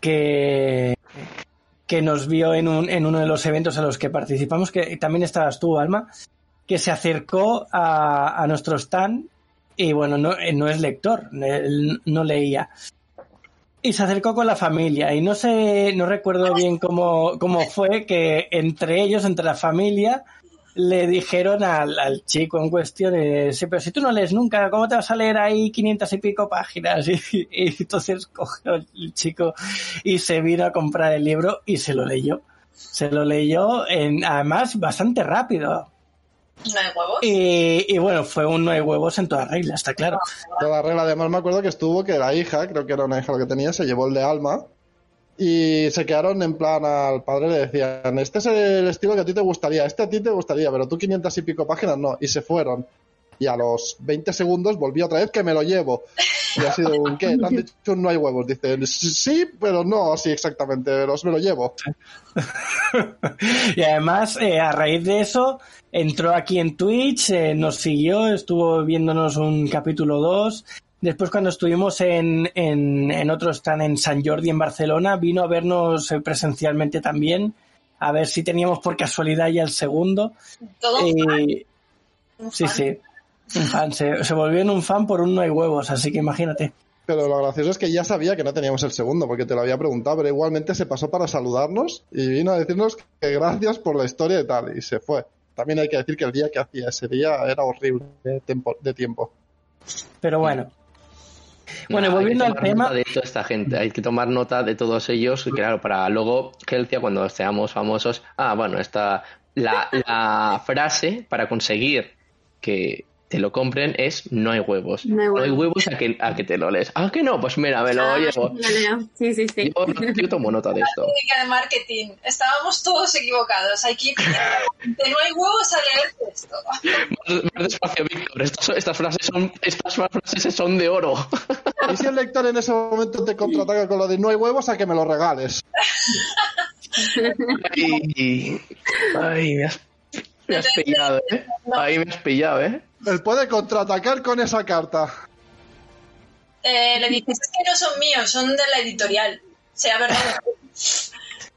[SPEAKER 1] que, que nos vio en, un, en uno de los eventos a los que participamos, que también estabas tú, Alma, que se acercó a, a nuestro stand y bueno, no, eh, no es lector, él no leía. Y se acercó con la familia y no sé, no recuerdo bien cómo, cómo fue que entre ellos, entre la familia, le dijeron al, al chico en cuestión, eh, sí, pero si tú no lees nunca, ¿cómo te vas a leer ahí 500 y pico páginas? Y, y entonces cogió el chico y se vino a comprar el libro y se lo leyó. Se lo leyó, en, además, bastante rápido.
[SPEAKER 2] No hay huevos.
[SPEAKER 1] Y, y bueno, fue un no hay huevos en toda regla, está claro.
[SPEAKER 3] Toda regla, además me acuerdo que estuvo que la hija, creo que era una hija lo que tenía, se llevó el de Alma y se quedaron en plan al padre le decían, este es el estilo que a ti te gustaría, este a ti te gustaría, pero tú 500 y pico páginas no, y se fueron. Y a los 20 segundos volví otra vez que me lo llevo. Y ha sido un ¿qué? ¿Te dicho no hay huevos? Dicen, sí, pero no, sí, exactamente, los me lo llevo.
[SPEAKER 1] y además, eh, a raíz de eso, entró aquí en Twitch, eh, nos siguió, estuvo viéndonos un capítulo 2. Después, cuando estuvimos en, en, en otro stand en San Jordi, en Barcelona, vino a vernos eh, presencialmente también, a ver si teníamos por casualidad ya el segundo.
[SPEAKER 2] Todo un fan,
[SPEAKER 1] Eh,
[SPEAKER 2] un
[SPEAKER 1] sí,
[SPEAKER 2] fan.
[SPEAKER 1] sí, un fan. Se, se volvió en un fan por un no hay huevos, así que imagínate.
[SPEAKER 3] Pero lo gracioso es que ya sabía que no teníamos el segundo, porque te lo había preguntado, pero igualmente se pasó para saludarnos y vino a decirnos que gracias por la historia y tal, y se fue. También hay que decir que el día que hacía ese día era horrible de tiempo. De tiempo.
[SPEAKER 1] Pero bueno. Bueno,
[SPEAKER 4] Nah, hay
[SPEAKER 1] volviendo
[SPEAKER 4] que
[SPEAKER 1] al
[SPEAKER 4] tomar
[SPEAKER 1] tema.
[SPEAKER 4] nota de toda esta gente, hay que tomar nota de todos ellos, claro, para luego, Kelcia, cuando seamos famosos, ah, bueno, esta, la, la frase para conseguir que te lo compren es no hay huevos.
[SPEAKER 5] No hay huevos.
[SPEAKER 4] huevos a que, a que te lo lees. Ah, que no, pues mira, me lo
[SPEAKER 5] Ah,
[SPEAKER 4] llevo.
[SPEAKER 5] lo leo. Sí, sí, sí.
[SPEAKER 4] Yo, yo tomo nota de esto.
[SPEAKER 2] técnica de marketing. Estábamos todos equivocados. Hay que ir de no hay huevos a leer esto.
[SPEAKER 4] Más, más despacio, Víctor. Estas, estas frases son, estas frases son de oro.
[SPEAKER 3] Y si el lector en ese momento te contraataca con lo de no hay huevos, a que me lo regales.
[SPEAKER 4] Ay, ay, me has, me has pillado, ¿eh? Ahí me has pillado, ¿eh?
[SPEAKER 3] Él puede contraatacar con esa carta.
[SPEAKER 2] Eh, le dices, es que no son míos, son de la editorial. Sea verdad.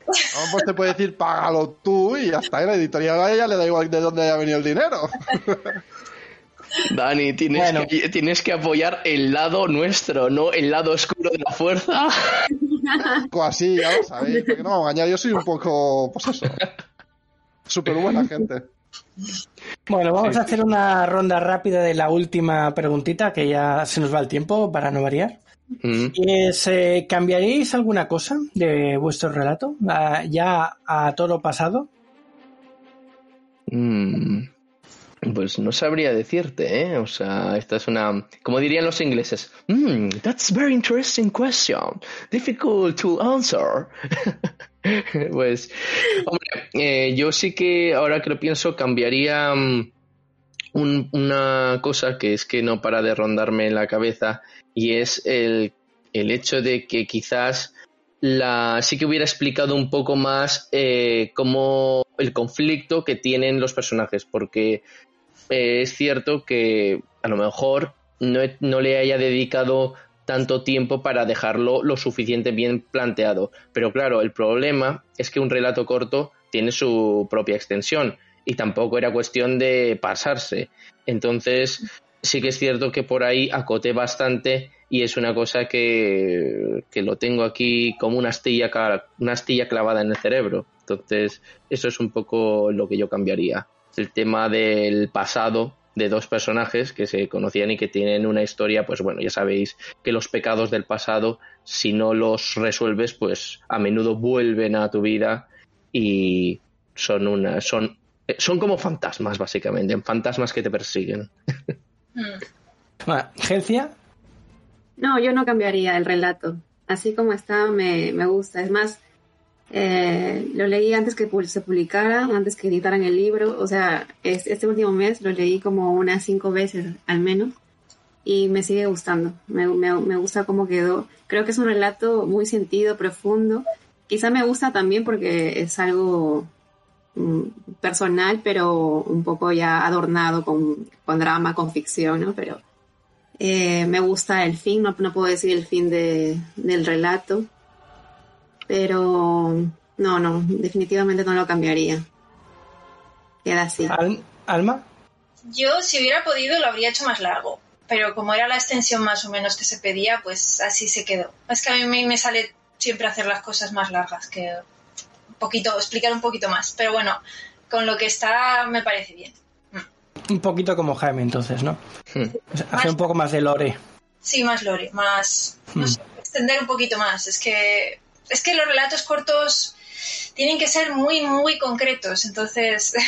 [SPEAKER 3] No, pues te puede decir, págalo tú y hasta ahí la editorial a ella le da igual de dónde haya venido el dinero.
[SPEAKER 4] Dani, tienes,
[SPEAKER 1] Bueno.
[SPEAKER 4] que, tienes que apoyar el lado nuestro, no el lado oscuro de la fuerza.
[SPEAKER 3] Así, ya lo sabéis. porque no me vamos a engañar, yo soy un poco, pues eso, súper buena gente.
[SPEAKER 1] Bueno, vamos a hacer una ronda rápida de la última preguntita, que ya se nos va el tiempo para no variar.
[SPEAKER 4] Mm,
[SPEAKER 1] Y es, eh, ¿Cambiaríais alguna cosa de vuestro relato? Ya a toro pasado.
[SPEAKER 4] mm, Pues no sabría decirte, ¿eh? O sea, esta es una... Como dirían los ingleses. "Mm, that's very interesting question. Difficult to answer. pues, hombre, eh, yo sí que ahora que lo pienso cambiaría mm, un- una cosa que es que no para de rondarme en la cabeza y es el, el hecho de que quizás la sí que hubiera explicado un poco más eh, cómo el conflicto que tienen los personajes porque eh, es cierto que a lo mejor no, le haya dedicado tanto tiempo para dejarlo lo suficiente bien planteado. Pero claro, el problema es que un relato corto tiene su propia extensión y tampoco era cuestión de pasarse. Entonces, sí que es cierto que por ahí acoté bastante y es una cosa que, que lo tengo aquí como una una astilla clavada en el cerebro. Entonces, eso es un poco lo que yo cambiaría. El tema del pasado de dos personajes que se conocían y que tienen una historia, pues bueno, ya sabéis que los pecados del pasado, si no los resuelves, pues a menudo vuelven a tu vida y son una, son, eh, son como fantasmas, básicamente, fantasmas que te persiguen.
[SPEAKER 1] Bueno, Gencia,
[SPEAKER 5] No, yo no cambiaría el relato. Así como está, me, me gusta. Es más, eh, lo leí antes que se publicara, antes que editaran el libro. O sea, es- este último mes lo leí como unas cinco veces al menos. y me sigue gustando. Me, me, me gusta cómo quedó. Creo que es un relato muy sentido, profundo. Quizá me gusta también porque es algo mm, personal, pero un poco ya adornado con, con drama, con ficción, ¿no? Pero eh, me gusta el fin, no, no puedo decir el fin de, del relato, pero no, no, definitivamente no lo cambiaría. Queda así.
[SPEAKER 1] Al- ¿Alma?
[SPEAKER 2] Yo, si hubiera podido, lo habría hecho más largo. Pero como era la extensión más o menos que se pedía, pues así se quedó. Es que a mí me, sale siempre hacer las cosas más largas, que un poquito, explicar un poquito más. Pero bueno, con lo que está me parece bien.
[SPEAKER 1] Un poquito como Jaime, entonces, ¿no?
[SPEAKER 4] Hmm.
[SPEAKER 1] Hacer un poco más de lore.
[SPEAKER 2] Sí, más lore, más... No sé, extender un poquito más. Es que, es que los relatos cortos tienen que ser muy, muy concretos. Entonces,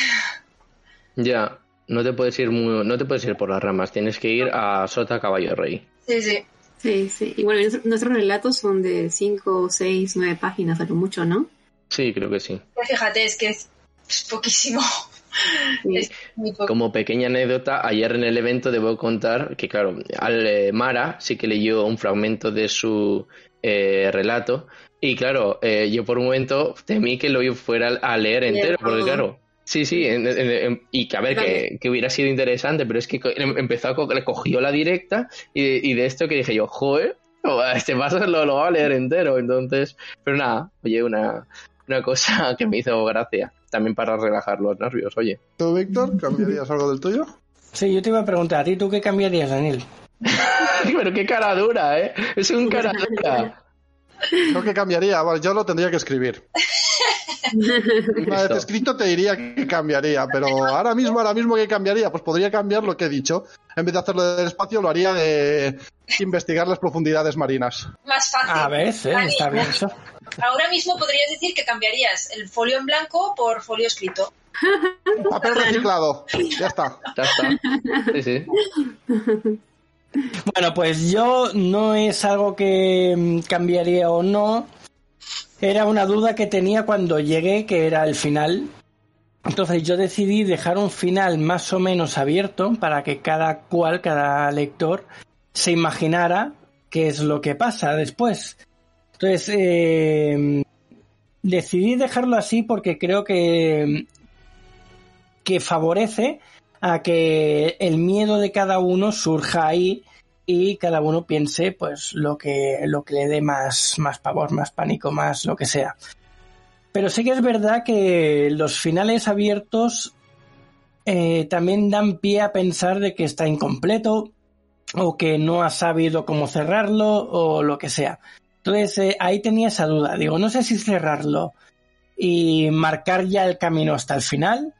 [SPEAKER 4] Ya, no te puedes ir muy, no te puedes ir por las ramas, tienes que ir a Sota Caballo Rey.
[SPEAKER 2] sí, sí.
[SPEAKER 5] Sí, sí. Y bueno, nuestro- nuestros relatos son de 5, 6, 9 páginas a lo mucho, ¿no?
[SPEAKER 4] Sí, creo que sí.
[SPEAKER 2] Pero Fíjate, es que es, es poquísimo.
[SPEAKER 5] Sí.
[SPEAKER 4] Como pequeña anécdota, ayer en el evento debo contar que, claro, al eh, Mara sí que leyó un fragmento de su eh, relato y, claro, eh, yo por un momento temí que lo fuera a leer entero, porque, claro, sí, sí, en- en- en- y que a ver, que, que hubiera sido interesante, pero es que em- empezó a co- le cogió la directa y de, y de esto que dije yo, joder, este paso lo, lo va a leer entero, entonces, pero nada, oye, una, una cosa que me hizo gracia, también para relajar los nervios, oye.
[SPEAKER 3] ¿Tú, Víctor, cambiarías algo del tuyo?
[SPEAKER 1] Sí, yo te iba a preguntar, ¿a ti tú qué cambiarías, Daniel?
[SPEAKER 4] Pero qué cara dura, ¿eh? Es un cara dura.
[SPEAKER 3] Lo que cambiaría, bueno, yo lo tendría que escribir. Una vez escrito te diría que cambiaría, pero ahora mismo, ahora mismo que cambiaría, pues podría cambiar lo que he dicho. En vez de hacerlo del espacio, lo haría de investigar las profundidades marinas.
[SPEAKER 2] Más fácil.
[SPEAKER 1] A ver, sí,
[SPEAKER 2] Dani,
[SPEAKER 1] está bien eso.
[SPEAKER 2] Ahora mismo podrías decir que cambiarías el folio en blanco por folio escrito.
[SPEAKER 3] Papel reciclado, ya está.
[SPEAKER 4] Ya está. Sí, sí.
[SPEAKER 1] Bueno, pues yo no es algo que mm, cambiaría o no. Era una duda que tenía cuando llegué, que era el final. Entonces yo decidí dejar un final más o menos abierto para que cada cual, cada lector, se imaginara qué es lo que pasa después. Entonces, eh, decidí dejarlo así porque creo que, que favorece a que el miedo de cada uno surja ahí y cada uno piense pues lo que lo que le dé más más pavor, más pánico, más lo que sea. Pero sí que es verdad que los finales abiertos eh, también dan pie a pensar de que está incompleto o que no ha sabido cómo cerrarlo o lo que sea. Entonces eh, ahí tenía esa duda. Digo, no sé si cerrarlo y marcar ya el camino hasta el final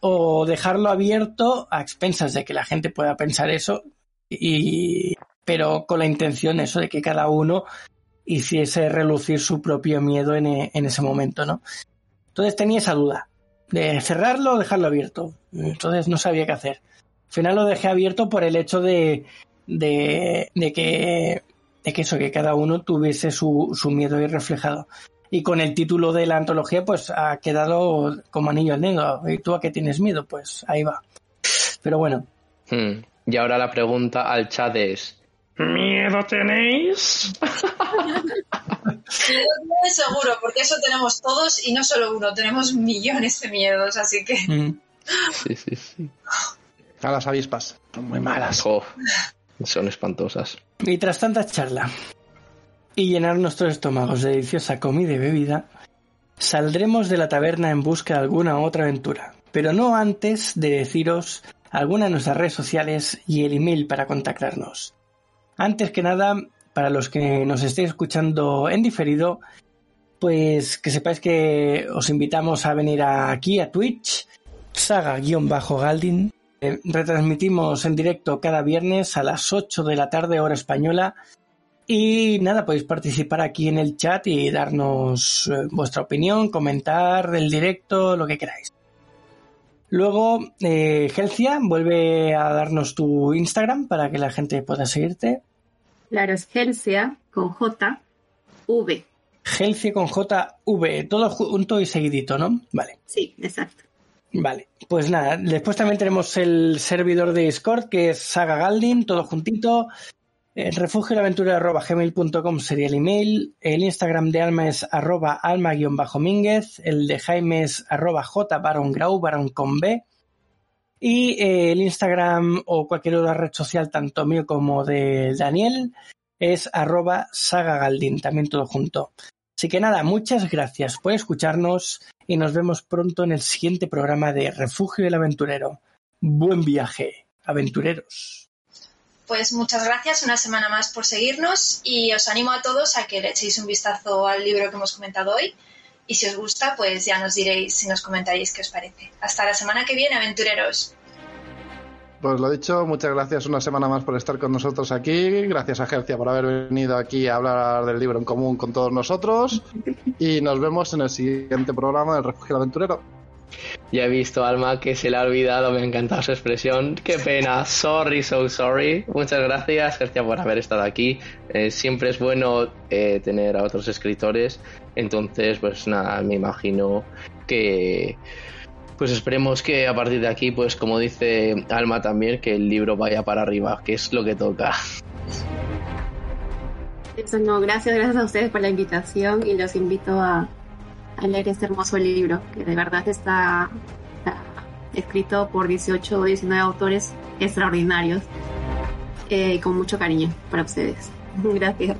[SPEAKER 1] o dejarlo abierto a expensas de que la gente pueda pensar eso y pero con la intención eso de que cada uno hiciese relucir su propio miedo en, e- en ese momento, ¿no? Entonces tenía esa duda de cerrarlo o dejarlo abierto. Entonces no sabía qué hacer. Al final lo dejé abierto por el hecho de, de, de que de que eso, que cada uno tuviese su, su miedo ahí reflejado. Y con el título de la antología, pues ha quedado como anillo al dedo. ¿Y tú a qué tienes miedo? Pues ahí va. Pero bueno,
[SPEAKER 4] Hmm. Y ahora la pregunta al chat es: ¿Miedo tenéis?
[SPEAKER 2] Seguro, porque eso tenemos todos y no solo uno, tenemos millones de miedos, así que
[SPEAKER 1] mm,
[SPEAKER 4] Sí, sí, sí.
[SPEAKER 3] A las avispas. Son muy malas.
[SPEAKER 4] Son espantosas.
[SPEAKER 1] Y tras tanta charla y llenar nuestros estómagos de deliciosa comida y bebida, saldremos de la taberna en busca de alguna otra aventura, pero no antes de deciros alguna de nuestras redes sociales y el email para contactarnos. Antes que nada, para los que nos estéis escuchando en diferido, pues que sepáis que os invitamos a venir aquí a Twitch, saga-galdin. Eh, retransmitimos en directo cada viernes a las 8 de la tarde hora española y nada, podéis participar aquí en el chat y darnos eh, vuestra opinión, comentar el directo, lo que queráis. Luego, eh, Gelcia, vuelve a darnos tu Instagram para que la gente pueda seguirte.
[SPEAKER 5] Claro, es Gelsia con J, V.
[SPEAKER 1] Con JV, todo junto y seguidito, ¿no? Vale.
[SPEAKER 5] Sí, exacto.
[SPEAKER 1] Vale, pues nada, después también tenemos el servidor de Discord que es Saga Galdin, todo juntito. El refugio gmail.com sería el email. El Instagram de Alma es arroba alma-mínguez. El de Jaime es arroba j grau baron B. Y eh, el Instagram o cualquier otra red social, tanto mío como de Daniel, es arroba sagagaldin, también todo junto. Así que nada, muchas gracias por escucharnos y nos vemos pronto en el siguiente programa de Refugio del Aventurero. Buen viaje, aventureros.
[SPEAKER 2] Pues muchas gracias una semana más por seguirnos y os animo a todos a que le echéis un vistazo al libro que hemos comentado hoy y si os gusta pues ya nos diréis si nos comentáis qué os parece. Hasta la semana que viene, aventureros.
[SPEAKER 3] Pues lo dicho, muchas gracias una semana más por estar con nosotros aquí. Gracias a Gercia por haber venido aquí a hablar del libro en común con todos nosotros. Y nos vemos en el siguiente programa del Refugio Aventurero.
[SPEAKER 4] Ya he visto Alma que se le ha olvidado, me ha encantado su expresión. Qué pena, sorry, so sorry. Muchas gracias, Gercia, por haber estado aquí. Eh, siempre es bueno eh, tener a otros escritores. Entonces, pues nada, me imagino que pues esperemos que a partir de aquí, pues como dice Alma también, que el libro vaya para arriba, que es lo que toca.
[SPEAKER 5] Eso no, gracias, gracias a ustedes por la invitación y los invito a, leer este hermoso libro, que de verdad está, escrito por 18 o 19 autores extraordinarios, eh, con mucho cariño para ustedes. Gracias.